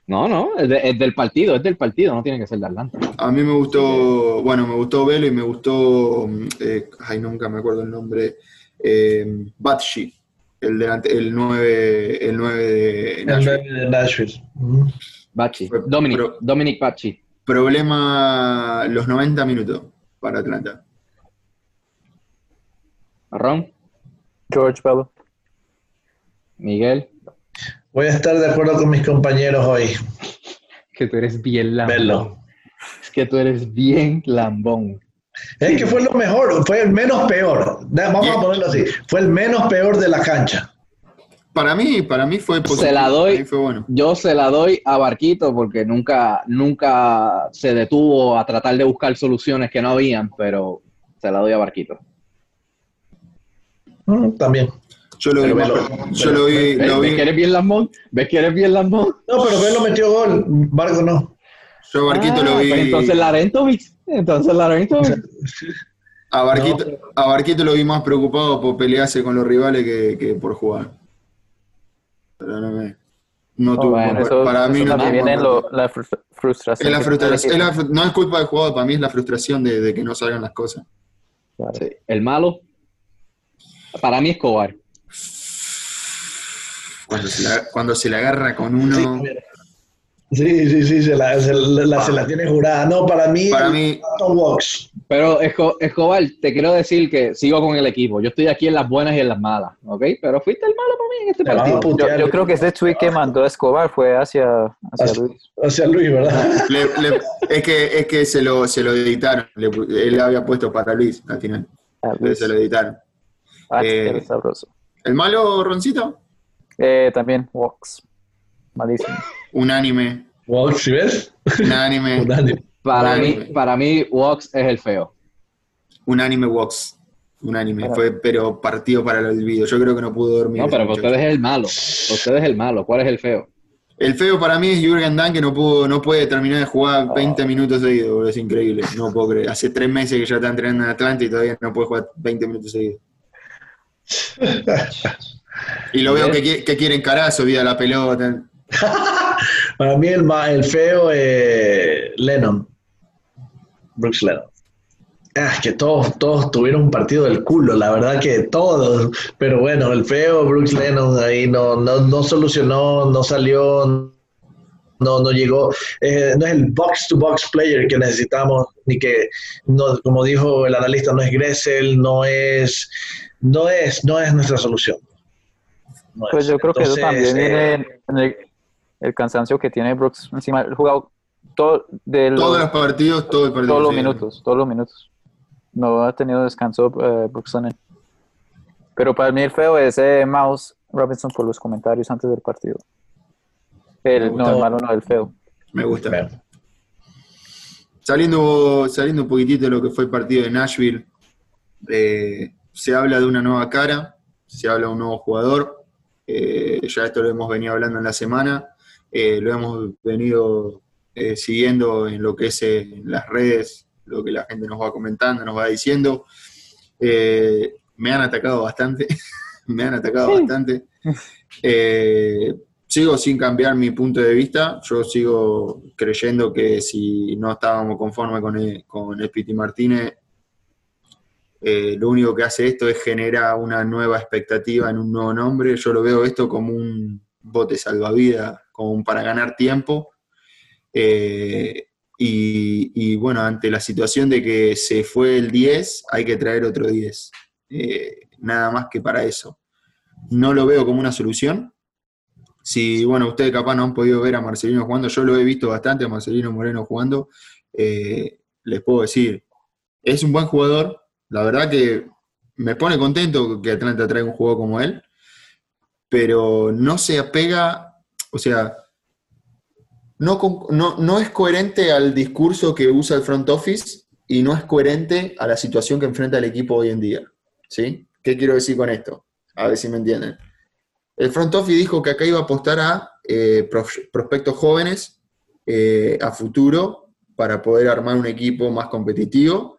No, no, es, de- es del partido, es del partido, no tiene que ser de Atlanta. A mí me gustó, bueno, me gustó Velo y me gustó, eh, ay, nunca me acuerdo el nombre, eh, Batshi, el, delante, el 9, el 9 de El Nashville. nueve de Nashville. Pero- Dominic, pero- Dominic Bachi. Problema los 90 minutos para Atlanta. Ron, George Bello. Miguel, Voy a estar de acuerdo con mis compañeros hoy. que tú eres bien lambón. Verlo. Es que tú eres bien lambón. Es que fue lo mejor, fue el menos peor. Vamos a ponerlo así. Fue el menos peor de la cancha. Para mí, para mí fue positivo. Se la doy. Fue bueno. Yo se la doy a Barquito porque nunca, nunca se detuvo a tratar de buscar soluciones que no habían, pero se la doy a Barquito. Mm, También. Yo lo vi, Pero yo lo vi, ¿Ves, lo ves vi- que eres bien lambón? ¿Ves que eres bien lambón? No, pero Velo metió gol. Vargo no. yo a Barquito Ah, lo vi. pues entonces Larentovic. Entonces Larentovic. A Barquito, a Barquito lo vi más preocupado por pelearse con los rivales que, que por jugar. Pero no me. No tuvo bueno, culpa. Eso, para mí eso no viene lo- la frustra- frustración. Es la frustración, es la no es culpa del jugador, para mí es la frustración de, de que no salgan las cosas. Sí, El malo, para mí Escobar. Cuando se la, cuando se la agarra con uno. Sí, sí, sí, se la, se la, se la tiene jurada. No, para mí, Para mí. Pero Esco- Escobar, te quiero decir que sigo con el equipo. Yo estoy aquí en las buenas y en las malas, ¿ok? Pero fuiste el malo para mí en este Te partido. putear Yo, yo creo que ese tweet que mandó Escobar fue hacia, hacia Hacia- Luis. hacia Luis, ¿verdad? le- le- es que, es que se lo, se lo editaron. Le él había puesto para Luis al final. Entonces Luis. se lo editaron. Ah, eh, sabroso. ¿El malo, Roncito? Eh, también Walks. Malísimo. (laughs) Unánime. Walks, ¿sí ves? Unánime. (laughs) Unánime. Para mí, para mí, Walks es el feo. Unánime Walks. Unánime. Para- Fue, pero partido para el olvido. Yo creo que no pudo dormir. No, pero para ustedes es el malo. Para ustedes es el malo. ¿Cuál es el feo? El feo para mí es Jürgen Damm, que no, pudo, no puede terminar de jugar Oh. 20 minutos seguidos. boludo, Es increíble. No puedo creer. Hace tres meses que ya está entrenando en Atlanta y todavía no puede jugar 20 minutos seguidos. (laughs) Y lo veo que, qui- que quiere encarar, se olvida la pelota. (laughs) Para mí el, el feo eh, Lennon. Brooks Lennon. Ah, que todos, todos tuvieron un partido del culo, la verdad que todos. Pero bueno, el feo Brooks Lennon ahí no, no, no solucionó, no salió, no, no llegó. Eh, no es el box to box player que necesitamos, ni que, no, como dijo el analista, no es Gressel, no es, no es, no es nuestra solución. No Pues es. yo creo que eso también eh, viene en el, el cansancio que tiene Brooks encima. El jugado todo, de los, Todos los partidos, todo el partido. todos los sí. minutos, todos los minutos. No ha tenido descanso eh, Brooks Lennon. Pero para mí el feo es eh, Mouse Robinson por los comentarios antes del partido. El, no, el malo no, el feo. Me gusta. Saliendo, saliendo un poquitito de lo que fue el partido de Nashville, eh, se habla de una nueva cara, se habla de un nuevo jugador. Eh, ya esto lo hemos venido hablando en la semana, eh, lo hemos venido eh, siguiendo en lo que es eh, en las redes, lo que la gente nos va comentando, nos va diciendo. Eh, me han atacado bastante, (laughs) me han atacado bastante. Eh, sigo sin cambiar mi punto de vista. Yo sigo creyendo que si no estábamos conformes con el, con el Piti Martínez, eh, lo único que hace esto es generar una nueva expectativa en un nuevo nombre. Yo lo veo esto como un bote salvavidas, como para ganar tiempo. Eh, y, bueno, ante la situación de que se fue el 10, hay que traer otro 10. Eh, nada más que para eso. No lo veo como una solución. Si, bueno, ustedes capaz no han podido ver a Marcelino jugando, yo lo he visto bastante a Marcelino Moreno jugando, les puedo decir, es un buen jugador, la verdad que me pone contento que Atlanta traiga un juego como él, pero no se apega, o sea, no, no, no es coherente al discurso que usa el front office y no es coherente a la situación que enfrenta el equipo hoy en día. ¿Sí? ¿Qué quiero decir con esto? A ver si me entienden. El front office dijo que acá iba a apostar a eh, prospectos jóvenes eh, a futuro para poder armar un equipo más competitivo.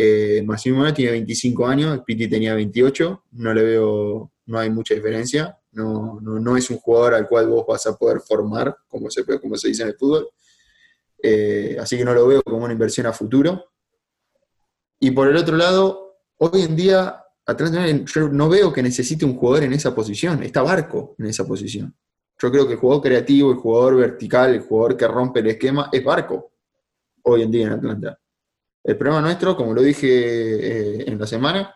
Eh, tiene 25 años, Piti tenía 28, no le veo, no hay mucha diferencia, no, no, es un jugador al cual vos vas a poder formar, como se, como se dice en el fútbol. así que no lo veo como una inversión a futuro. Y por el otro lado, hoy en día yo no veo que necesite un jugador en esa posición, está Barco en esa posición. Yo creo que el jugador creativo, el jugador vertical, el jugador que rompe el esquema es Barco hoy en día en Atlanta. El problema nuestro, como lo dije eh, en la semana,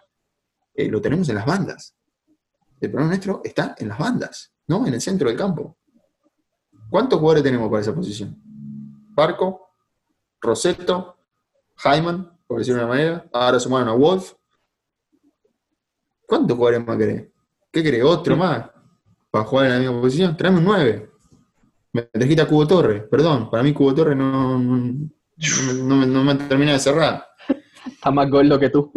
eh, lo tenemos en las bandas. El problema nuestro está en las bandas, no en el centro del campo. ¿Cuántos jugadores tenemos para esa posición? Barco, Roseto, Hyman, por decirlo de una manera. Ahora sumaron a Wolf. ¿Cuántos jugadores más querés? ¿Qué querés? ¿Otro más? Para jugar en la misma posición. Traeme un 9. Me trajiste a Cubo Torre. Perdón, para mí Cubo Torre no, no, (laughs) me termina de cerrar. Está más gordo que tú.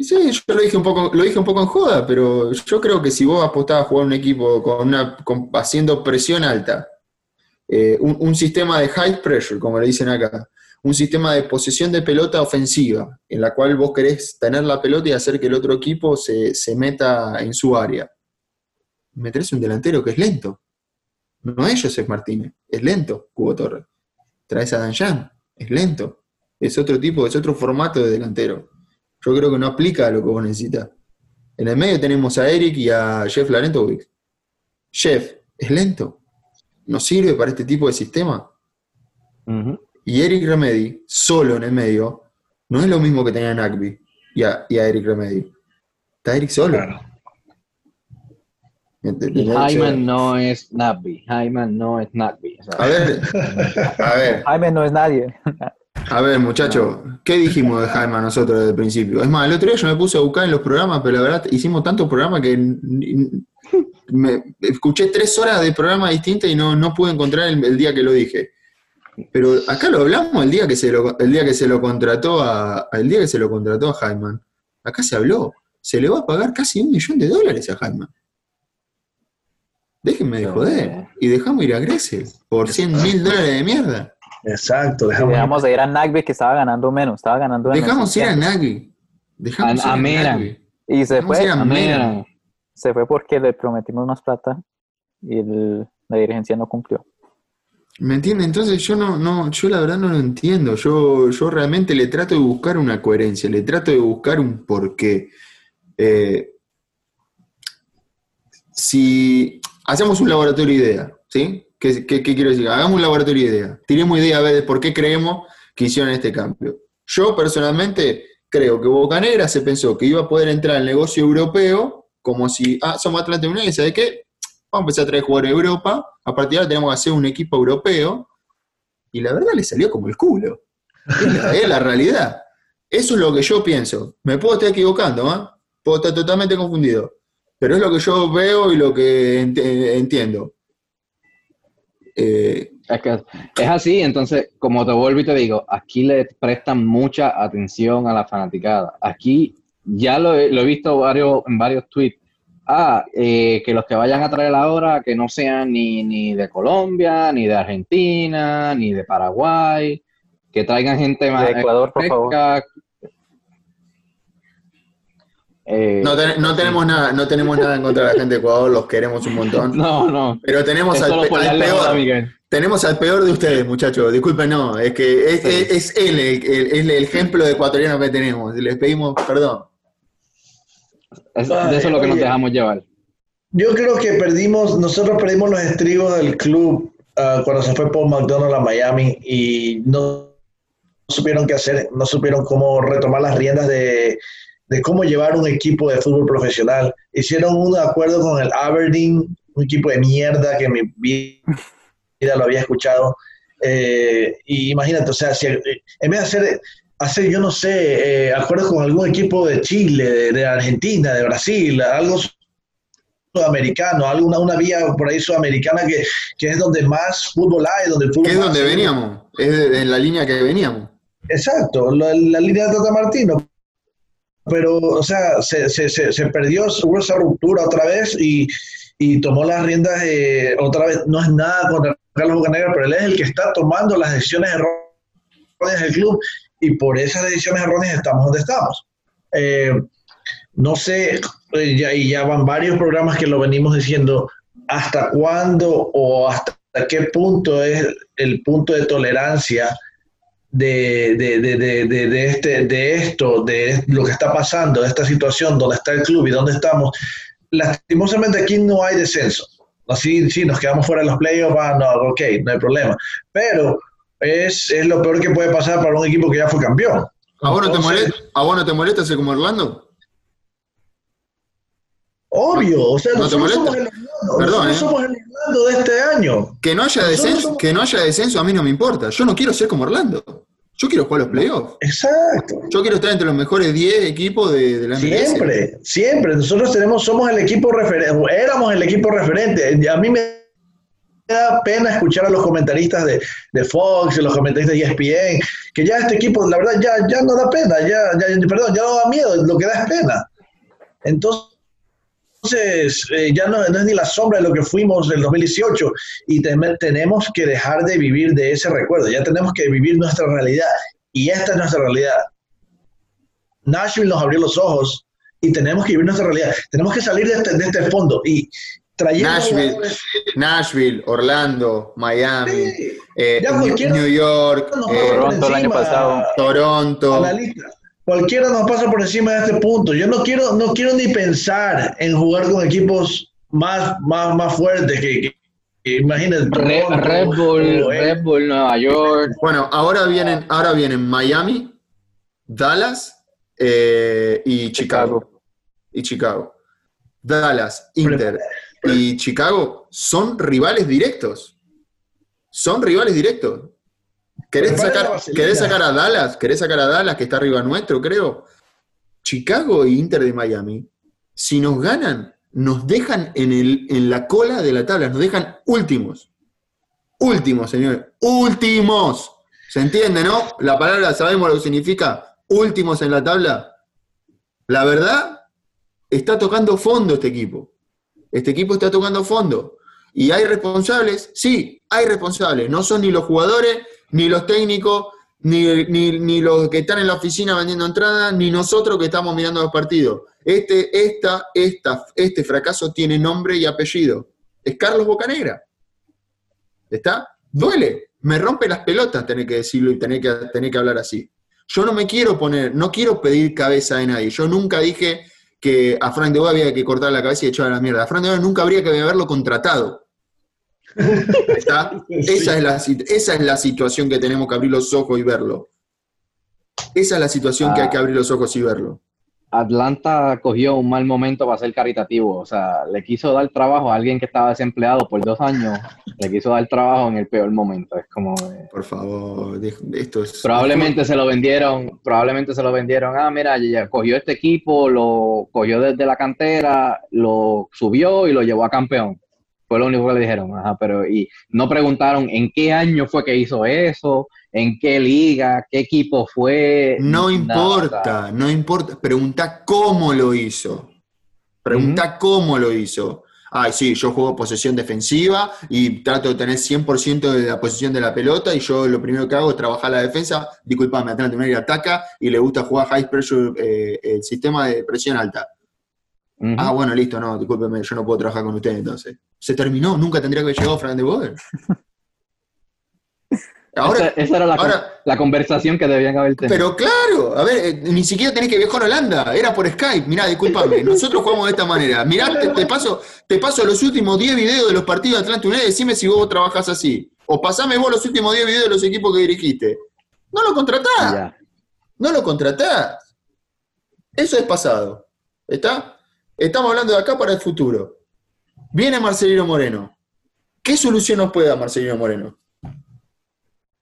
Sí, yo lo dije un poco, lo dije un poco en joda, pero yo creo que si vos apostás a jugar un equipo con una, haciendo presión alta, eh, un, un, sistema de high pressure, como le dicen acá, un sistema de posesión de pelota ofensiva, en la cual vos querés tener la pelota y hacer que el otro equipo se, meta en su área. Metés un delantero que es lento. No es Joseph Martínez, es lento, Cubo Torre. Traes a Danjan, es lento. Es otro tipo, es otro formato de delantero. Yo creo que no aplica a lo que vos necesitas. En el medio tenemos a Eric y a Jeff Larentovic. Jeff, es lento. No sirve para este tipo de sistema. Y Eric Remedy, solo en el medio, no es lo mismo que tenía Nagby y a, y a Eric Remedy. Está Eric solo. Y Hyman no es Nagby. Hyman no es Nagby. A ver, a ver. Hyman no es nadie. A ver, muchachos, ¿qué dijimos de Jaime nosotros desde el principio? Es más, el otro día yo me puse a buscar en los programas, pero la verdad hicimos tantos programas que me, escuché tres horas de programa distintos y no, no pude encontrar el, día que lo dije. Pero acá lo hablamos el día que se lo, el día que se lo contrató a, el día que se lo contrató a Jaime. Acá se habló. Se le va a pagar casi un millón de dólares a Jaime. Déjenme de joder. Y dejamos ir a Grecia por 100 mil dólares de mierda. Exacto. Dejamos, de ir a Nagby que estaba ganando menos. Estaba ganando Dejamos ir a Nagby. Dejamos a, ir a, Nagby. Y se fue. A Se fue porque le prometimos más plata y la dirigencia no cumplió. ¿Me entiende? Entonces yo no, no, yo la verdad no lo entiendo. Yo, yo realmente le trato de buscar una coherencia, le trato de buscar un porqué. Eh, si hacemos un laboratorio de idea, ¿sí? ¿Qué, quiero decir? Hagamos un laboratorio de idea. Tiremos idea a ver de por qué creemos que hicieron este cambio. Yo personalmente creo que Bocanegra se pensó que iba a poder entrar al negocio europeo como si, ah, somos Atlante Unión, ¿sabe qué? vamos a empezar a traer jugadores Europa, a partir de ahora tenemos que hacer un equipo europeo, y la verdad le salió como el culo. Es la, realidad. Eso es lo que yo pienso. Me puedo estar equivocando, ¿eh? puedo estar totalmente confundido, pero es lo que yo veo y lo que entiendo. Eh, es, que es así, entonces, como te vuelvo y te digo, aquí le prestan mucha atención a la fanaticada. Aquí ya lo he, lo he visto varios, en varios tweets ah, eh, que los que vayan a traer ahora que no sean ni, ni de Colombia, ni de Argentina, ni de Paraguay, que traigan gente más de Ecuador, por favor. Eh, no, no, tenemos nada, no tenemos nada en contra de la gente de Ecuador, los queremos un montón. (laughs) No, no. Pero tenemos al, peor. Tenemos al peor de ustedes, muchachos. Disculpen, no, es que es, es, él el, el, ejemplo de ecuatoriano que tenemos. Les pedimos perdón de eso es lo que nos dejamos llevar. Yo creo que perdimos, nosotros perdimos los estribos del club ah, cuando se fue Paul McDonald a Miami y no supieron qué hacer, no supieron cómo retomar las riendas de, de cómo llevar un equipo de fútbol profesional. Hicieron un acuerdo con el Aberdeen un equipo de mierda que mi vida lo había escuchado. Eh, y imagínate, o sea, si, en vez de hacer, hacer yo no sé, eh, acuerdos con algún equipo de Chile, de, Argentina, de Brasil, algo sudamericano, alguna una vía por ahí sudamericana que, que es donde más fútbol hay, donde el fútbol es donde veníamos, es en la línea que veníamos. Exacto, la, línea de Tata Martino. Pero, o sea, se, se, se, perdió, hubo esa ruptura otra vez y, y tomó las riendas otra vez. No es nada contra Carlos Bocanegra, pero él es el que está tomando las decisiones erróneas del club y por esas decisiones erróneas estamos donde estamos. Eh, no sé, eh, ya, y ya van varios programas que lo venimos diciendo, hasta cuándo o hasta qué punto es el punto de tolerancia de, de, de, de, este, de esto, de lo que está pasando, de esta situación, dónde está el club y dónde estamos. Lastimosamente aquí no hay descenso. Así, sí, nos quedamos fuera de los playoffs, ah, no, ok, no hay problema. Pero es, es lo peor que puede pasar para un equipo que ya fue campeón. ¿A vos no, te, molesta, ¿a vos no te molesta ser como Orlando? Obvio, o sea, nosotros, somos el, Perdón, ¿eh? somos el Orlando de este año. Que no, haya descenso, que no haya descenso a mí no me importa. Yo no quiero ser como Orlando. Yo quiero jugar los playoffs. Exacto. Yo quiero estar entre los mejores 10 equipos de, de la MLS. Siempre, siempre. Nosotros tenemos, somos el equipo referente, éramos el equipo referente. A mí me da pena escuchar a los comentaristas de, de Fox, los comentaristas de ESPN, que ya este equipo, la verdad, ya, ya no da pena, ya, ya, perdón, ya no da miedo, lo que da es pena. Entonces, entonces, eh, ya no, es ni la sombra de lo que fuimos en el 2018 y tenemos que dejar de vivir de ese recuerdo, ya tenemos que vivir nuestra realidad y esta es nuestra realidad. Nashville nos abrió los ojos y tenemos que vivir nuestra realidad. Tenemos que salir de este, de este fondo y trayendo... Nashville, Nashville Orlando, Miami, eh, New York, eh, Toronto el año pasado, Toronto. Cualquiera nos pasa por encima de este punto. Yo no quiero, no quiero ni pensar en jugar con equipos más, más, más fuertes que, imagínate. Red, Bull, Red Bull, Nueva York. Bueno, ahora vienen, ahora vienen Miami, Dallas eh, y Chicago. Y Chicago. Dallas, Inter y Chicago son rivales directos. Son rivales directos. ¿Querés sacar, sacar a Dallas? ¿Querés sacar a Dallas, que está arriba nuestro, creo? Chicago e Inter de Miami, si nos ganan, nos dejan en, el, en la cola de la tabla, nos dejan últimos. Últimos, señores. Últimos. ¿Se entiende, no? La palabra, sabemos lo que significa. Últimos en la tabla. La verdad, está tocando fondo este equipo. Este equipo está tocando fondo. ¿Y hay responsables? Sí, hay responsables. No son ni los jugadores, ni los técnicos, ni, ni, los que están en la oficina vendiendo entradas, ni nosotros que estamos mirando los partidos. Este, esta, esta, este fracaso tiene nombre y apellido. Es Carlos Bocanegra. ¿Está? Duele. Me rompe las pelotas tener que decirlo y tener que, tener que hablar así. Yo no me quiero poner, no quiero pedir cabeza de nadie. Yo nunca dije que a Frank de Boa había que cortar la cabeza y echar a la mierda. A Frank de Boa nunca habría que haberlo contratado. (laughs) Esa, es la, esa es la situación que tenemos que abrir los ojos y verlo. Esa es la situación que hay que abrir los ojos y verlo. Atlanta cogió un mal momento para ser caritativo. O sea, le quiso dar trabajo a alguien que estaba desempleado por dos años. Le quiso dar trabajo en el peor momento. Es como. por favor, esto es. Probablemente se lo vendieron. Probablemente se lo vendieron. Ah, mira, ya cogió este equipo, lo cogió desde la cantera, lo subió y lo llevó a campeón. Fue lo único que le dijeron, ajá, pero y no preguntaron en qué año fue que hizo eso, en qué liga, qué equipo fue. No importa, no importa. Pregunta cómo lo hizo. Pregunta cómo lo hizo. Ay, sí, yo juego posesión defensiva y trato de tener 100% de la posición de la pelota y yo lo primero que hago es trabajar la defensa. Disculpame, Atlanta United ataca y le gusta jugar high pressure, eh, el sistema de presión alta. Ah, bueno, listo, no, discúlpeme, yo no puedo trabajar con usted entonces. Se terminó, nunca tendría que haber llegado Frank de Boer. (laughs) Ahora, esa, era la, conversación que debían haber tenido. Pero claro, a ver, eh, ni siquiera tenés que viajar a Holanda, era por Skype. Mirá, discúlpame, (laughs) nosotros jugamos de esta manera. Mirá, te, paso, te paso los últimos 10 videos de los partidos de Atlanta United, decime si vos trabajás así. O pasame vos los últimos 10 videos de los equipos que dirigiste. No lo contratás. No lo contratás. Eso es pasado. ¿Está? Estamos hablando de acá para el futuro. Viene Marcelino Moreno. ¿Qué solución nos puede dar Marcelino Moreno?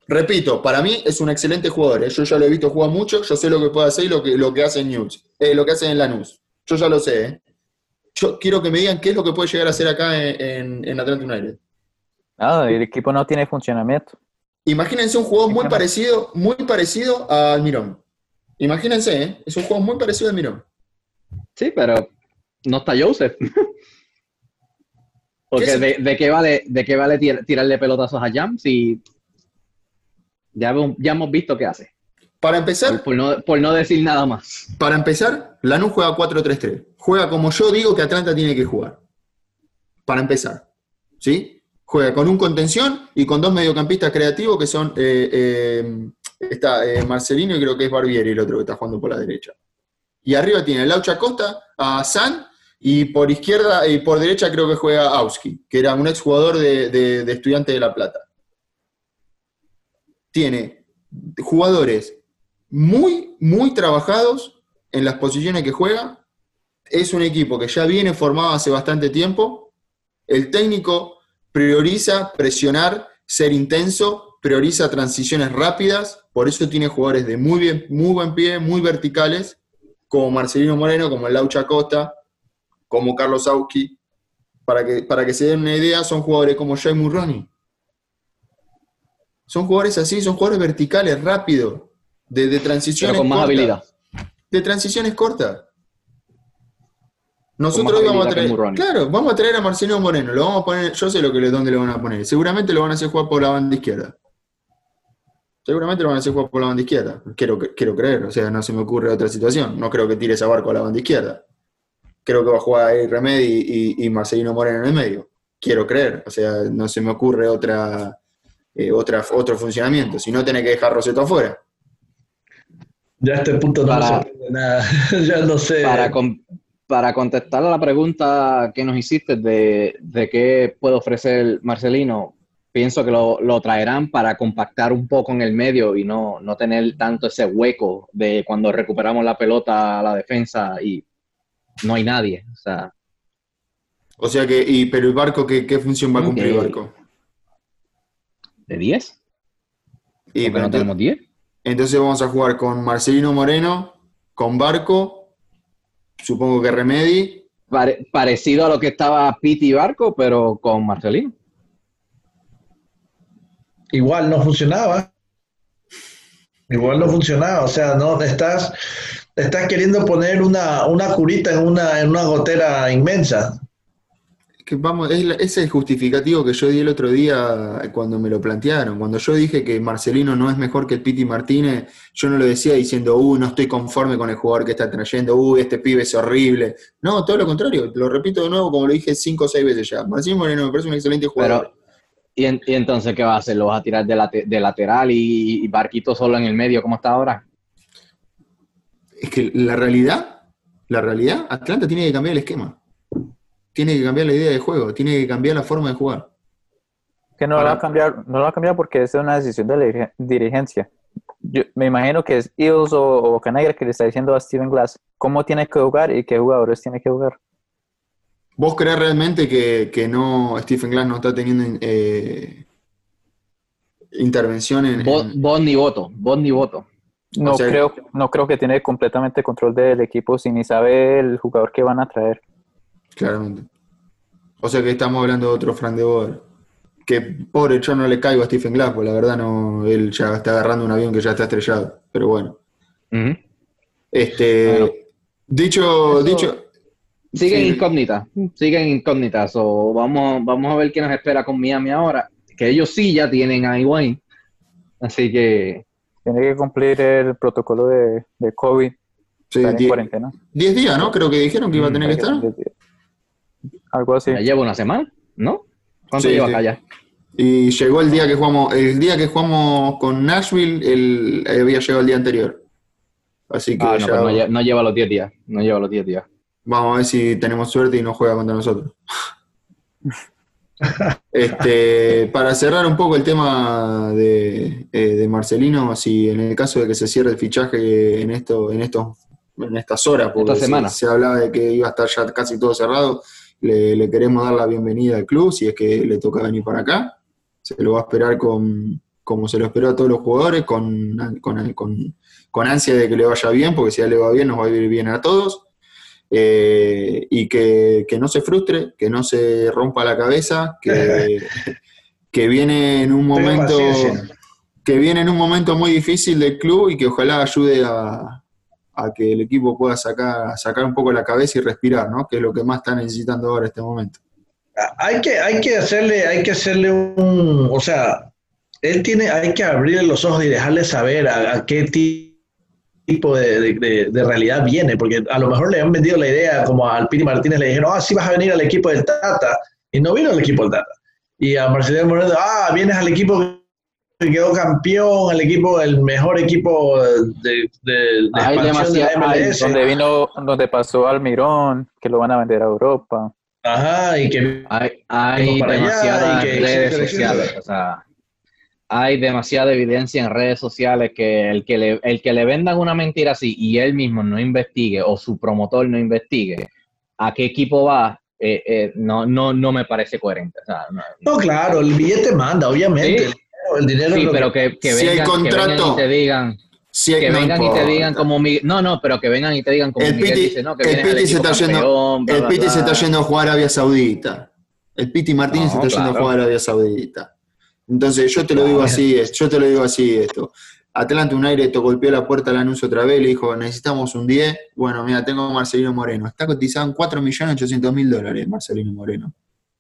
Repito, para mí es un excelente jugador. ¿eh? Yo ya lo he visto jugar mucho, yo sé lo que puede hacer y lo que, lo que hace en News, eh, lo que hace en Lanús. Yo ya lo sé. ¿eh? Yo quiero que me digan qué es lo que puede llegar a hacer acá en, en, Atlanta United. Nada, el equipo no tiene funcionamiento. Imagínense un juego muy parecido, muy parecido al Mirón. Imagínense, ¿eh? es un juego muy parecido al Mirón. Sí, pero no está Joseph. (laughs) Porque de, qué vale, de qué vale tirarle pelotazos a Jam si ya, ya hemos visto qué hace. Para empezar. Por, no, decir nada más. Para empezar, Lanús juega 4-3-3. Juega como yo digo que Atlanta tiene que jugar. Para empezar. ¿Sí? Juega con un contención y con dos mediocampistas creativos que son. Eh, eh, está eh, Marcelino y creo que es Barbieri el otro que está jugando por la derecha. Y arriba tiene Laucha Costa, a San y por izquierda y por derecha creo que juega Auski, que era un exjugador de, de, de Estudiante de La Plata tiene jugadores muy, muy trabajados en las posiciones que juega. Es un equipo que ya viene formado hace bastante tiempo. El técnico prioriza presionar, ser intenso, prioriza transiciones rápidas, por eso tiene jugadores de muy, bien, muy buen pie, muy verticales, como Marcelino Moreno, como el Laucha Costa, como Carlos Auski. Para que, para que se den una idea, son jugadores como Jay Murroni, son jugadores así, son jugadores verticales, rápidos, de, de transiciones con más habilidad. De transiciones cortas. Nosotros vamos a traer, claro, vamos a traer a Marcelo Moreno, lo vamos a poner, yo sé lo que dónde lo van a poner. Seguramente lo van a hacer jugar por la banda izquierda. Seguramente lo van a hacer jugar por la banda izquierda. Quiero, quiero creer, o sea, no se me ocurre otra situación. No creo que tire ese barco a la banda izquierda. Creo que va a jugar ahí Remedi y, y Marcelino Moreno en el medio. Quiero creer, o sea, no se me ocurre otra, eh, otra, otro funcionamiento, si no tenés que dejar Roseto afuera. Ya a este punto no para, nada, (laughs) ya no sé. Para, para contestar a la pregunta que nos hiciste de, de qué puede ofrecer Marcelino, pienso que lo, lo, traerán para compactar un poco en el medio y no, no, tener tanto ese hueco de cuando recuperamos la pelota a la defensa y no hay nadie. O sea, o sea que, y, pero el barco, ¿qué, qué función va a cumplir el barco? ¿De 10? Y no tenemos 10. Entonces vamos a jugar con Marcelino Moreno, con Barco, supongo que Remedi. parecido a lo que estaba Piti Barco, pero con Marcelino. Igual no funcionaba. Igual no funcionaba. O sea, no estás, estás queriendo poner una, una curita en una, en una gotera inmensa que vamos, es, es, el justificativo que yo di el otro día cuando me lo plantearon. Cuando yo dije que Marcelino no es mejor que el Piti Martínez, yo no lo decía diciendo, uy, no estoy conforme con el jugador que está trayendo, uy, este pibe es horrible. No, todo lo contrario, lo repito de nuevo como lo dije cinco o seis veces ya. Marcelino Moreno me parece un excelente jugador. ¿y, entonces qué va a hacer? ¿Lo vas a tirar de, de lateral y, y Barquito solo en el medio como está ahora? Es que la realidad, la realidad, Atlanta tiene que cambiar el esquema tiene que cambiar la idea de juego, tiene que cambiar la forma de jugar. Que no, lo va a cambiar, no va a cambiar porque es una decisión de la dirigencia. Yo me imagino que es Eagles o, o que le está diciendo a Steven Glass cómo tiene que jugar y qué jugadores tiene que jugar. ¿Vos crees realmente que, no Stephen Glass no está teniendo eh, intervención en, Vos, ni voto, vos ni voto. No, creo, no creo que tiene completamente control del equipo si ni sabe el jugador que van a traer. Claramente. O sea que estamos hablando de otro Frank de Boer. Que pobre, yo no le caigo a Stephen Glass, pues la verdad no, él ya está agarrando un avión que ya está estrellado. Pero bueno. Este, dicho, dicho. Siguen incógnitas, siguen incógnitas. O vamos, vamos a ver qué nos espera con Miami ahora. Que ellos sí ya tienen a Iwayne. Así que. Tiene que cumplir el protocolo de, de COVID. Sí, 10 días, ¿no? Creo que dijeron que iba a tener que estar. Algo así. Ya lleva una semana, ¿no? ¿Cuánto lleva acá ya? Y llegó el día que jugamos, el día que jugamos con Nashville, él había llegado el día anterior. Así que ah, no, no, lleva los 10 días, no lleva los 10 días. Vamos a ver si tenemos suerte y no juega contra nosotros. (laughs) este, para cerrar un poco el tema de, eh, de, Marcelino, si en el caso de que se cierre el fichaje en esto, en estos, en estas horas, porque Esta semana. Se, se, hablaba de que iba a estar ya casi todo cerrado, le, queremos dar la bienvenida al club si es que le toca venir para acá. Se lo va a esperar con, como se lo esperó a todos los jugadores, con, con, ansia de que le vaya bien, porque si ya le va bien, nos va a ir bien a todos. Eh, y que, no se frustre, que no se rompa la cabeza, que, (laughs) que viene en un momento que viene en un momento muy difícil del club y que ojalá ayude a, que el equipo pueda sacar, sacar un poco la cabeza y respirar, ¿no? Que es lo que más está necesitando ahora en este momento. Hay que, hay que hacerle, hay que hacerle un, o sea, él tiene, hay que abrirle los ojos y dejarle saber a, qué tipo de, realidad viene, porque a lo mejor le han vendido la idea, como al Pini Martínez le dijeron, ah, sí vas a venir al equipo del Tata, y no vino al equipo del Tata. Y a Marcelo Moreno, ah, vienes al equipo quedó campeón, el equipo, el mejor equipo de, de, hay MLS. donde vino, donde pasó Almirón, que lo van a vender a Europa. Ajá, y que hay, hay demasiadas redes sociales, o sea, hay demasiada evidencia en redes sociales que el que le, el que le vendan una mentira así y él mismo no investigue o su promotor no investigue a qué equipo va, eh, eh, no, no, no me parece coherente. no, claro, el billete manda, obviamente el dinero. Sí, pero que, que, vengan, y te digan. que vengan y te digan como no no pero que vengan y te digan como el Miguel dice no que el Piti se está yendo el Piti se está yendo a jugar a Arabia Saudita el Piti Martínez se está yendo a jugar a Arabia Saudita entonces yo te lo digo así yo te lo digo así esto Atlanta United golpeó la puerta al anuncio otra vez le dijo necesitamos un 10 bueno mira tengo a Marcelino Moreno está cotizado en 4.800.000 dólares Marcelino Moreno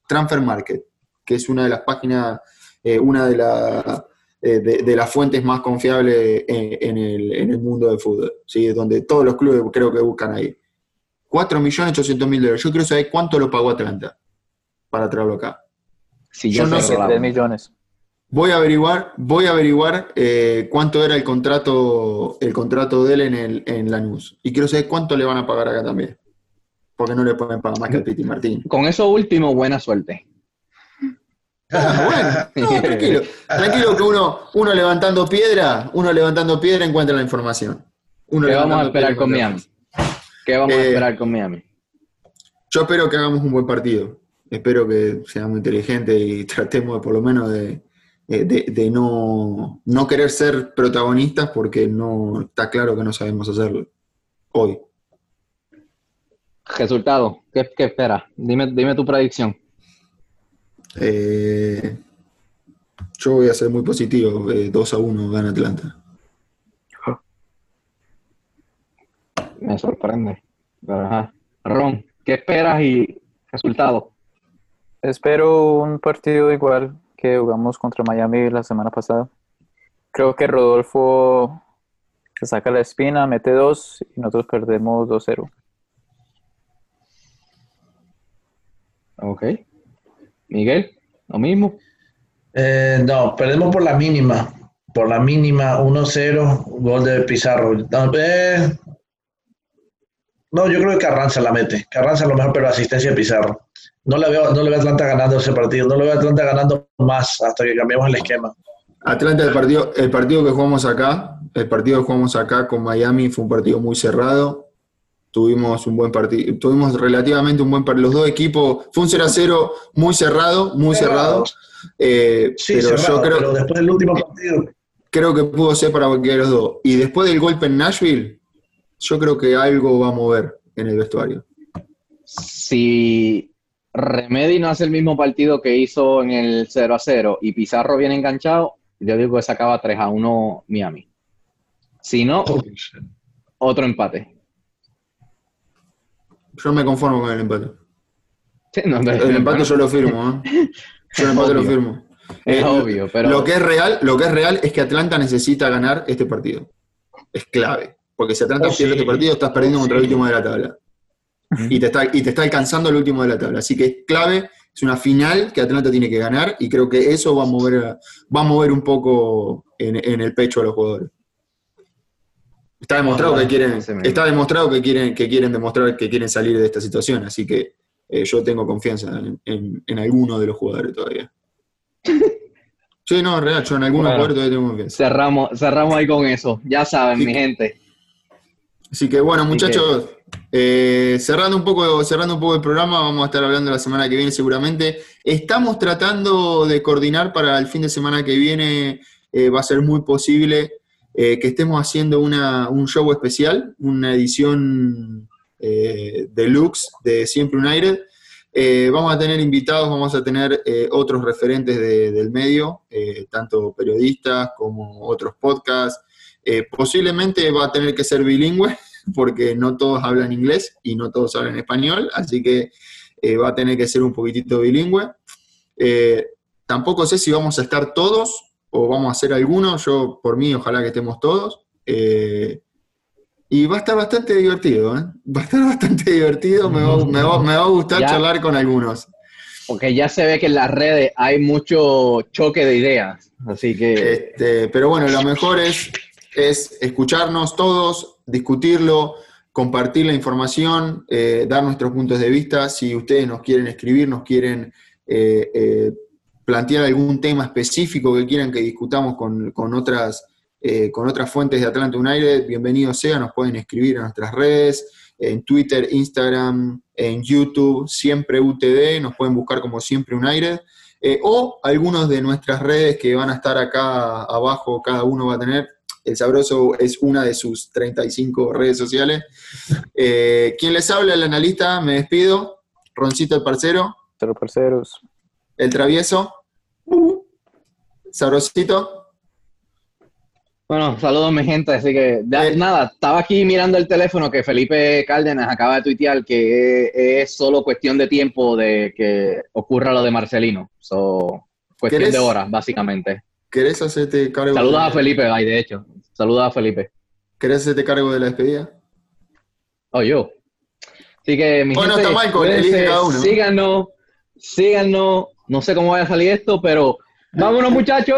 Transfer Market que es una de las páginas eh, una de, eh, de, las fuentes más confiables en, el, mundo del fútbol, ¿sí? donde todos los clubes creo que buscan ahí. 4.800.000 dólares. Yo quiero saber cuánto lo pagó Atlanta para traerlo acá. Si yo no sé. 3 millones. Voy a averiguar, voy a averiguar eh, cuánto era el contrato, el contrato de él en, el, en Lanús. Y quiero saber cuánto le van a pagar acá también. Porque no le pueden pagar más que a Piti Martín. Con eso último, buena suerte. Ah, bueno, (laughs) tranquilo. Tranquilo que uno, uno levantando piedra, uno levantando piedra encuentra la información. ¿Qué vamos a esperar con Miami? ¿Qué vamos a eh, esperar con Miami? Yo espero que hagamos un buen partido. Espero que seamos inteligentes y (laughs) tratemos por lo menos de, de, no, no, querer ser protagonistas porque no está claro que no sabemos hacerlo hoy. Resultado, ¿qué, qué esperas? Dime, dime tu predicción. Eh, yo voy a ser muy positivo. 2 a 1 gana Atlanta. Me sorprende. Ron, ¿qué esperas y resultado? Espero un partido igual que jugamos contra Miami la semana pasada. Creo que Rodolfo se saca la espina, mete dos y nosotros perdemos 2-0. Ok. Miguel, lo mismo. Eh, no, perdemos por la mínima. Por la mínima, 1-0, gol de Pizarro. Eh, no, yo creo que Carranza la mete. Carranza a lo mejor, pero asistencia de Pizarro. No le veo, no le veo a Atlanta ganando ese partido. No le veo a Atlanta ganando más hasta que cambiemos el esquema. Atlanta, el partido, el partido que jugamos acá, el partido que jugamos acá con Miami fue un partido muy cerrado tuvimos un buen partido, tuvimos relativamente un buen partido. Los dos equipos, fue un 0 a 0 muy cerrado, muy cerrado. Eh, sí, pero yo creo, pero después del último partido. Creo que pudo ser para cualquiera de los dos. Y después del golpe en Nashville, yo creo que algo va a mover en el vestuario. Si Remedy no hace el mismo partido que hizo en el 0 a 0 y Pizarro viene enganchado, yo digo que se acaba 3 a 1 Miami. Si no, otro empate. Yo me conformo con el empate. el empate yo lo firmo, ¿eh? (laughs) Yo el empate lo firmo. Es eh, obvio, pero. Lo que, es real, lo que es real es que Atlanta necesita ganar este partido. Es clave. Porque si Atlanta oh, pierde este partido, estás perdiendo contra el último de la tabla. Y te, está, y te está alcanzando el último de la tabla. Así que es clave, es una final que Atlanta tiene que ganar y creo que eso va a mover, va a mover un poco en, en el pecho a los jugadores. Está demostrado que quieren, está demostrado que quieren, que quieren demostrar que quieren salir de esta situación, así que eh, yo tengo confianza en, en, alguno de los jugadores todavía. (laughs) Sí, no, en real, yo en algunos jugadores todavía tengo confianza. Cerramos, cerramos ahí con eso, ya saben, mi gente. Así que bueno, muchachos, Eh, cerrando, un poco, cerrando un poco el programa, vamos a estar hablando la semana que viene seguramente. Estamos tratando de coordinar para el fin de semana que viene, eh, va a ser muy posible eh, que estemos haciendo un show especial, una edición deluxe de Siempre United. vamos a tener invitados, vamos a tener otros referentes del medio, tanto periodistas como otros podcasts. Posiblemente va a tener que ser bilingüe, (laughs) porque no todos hablan inglés y no todos hablan español, así que eh, va a tener que ser un poquitito bilingüe. Eh, tampoco sé si vamos a estar todos o vamos a hacer algunos, yo por mí ojalá que estemos todos. Eh, y va a estar bastante divertido, va a estar (laughs) bastante divertido, me va, a gustar charlar con algunos. Porque ya se ve que en las redes hay mucho choque de ideas, así que... Este, pero bueno, lo mejor es, es escucharnos todos, discutirlo, compartir la información, eh, dar nuestros puntos de vista. Si ustedes nos quieren escribir, nos quieren eh, eh, plantear algún tema específico que quieran que discutamos con, otras, con otras fuentes de Atlanta United, bienvenido sea, nos pueden escribir en nuestras redes, en Twitter, Instagram, en YouTube, siempre UTD, nos pueden buscar como siempre United. o algunos de nuestras redes que van a estar acá abajo, cada uno va a tener, el Sabroso es una de sus 35 redes sociales. Eh, ¿Quién les habla? El analista, me despido. Roncito el parcero. Los parceros. El travieso. Sabrosito. Bueno, saludos mi gente, así que eh. nada, estaba aquí mirando el teléfono que Felipe Cárdenas acaba de tuitear que es, solo cuestión de tiempo de que ocurra lo de Marcelino. So, cuestión de horas, básicamente. ¿Querés hacerte cargo? Saluda a Felipe, ahí de hecho. Saluda a Felipe. ¿Querés hacerte cargo de la despedida? Oh, yo. Así que, mi bueno, está Michael, elige cada uno. Síganos, síganos. No sé cómo vaya a salir esto, pero ¡vámonos, muchachos!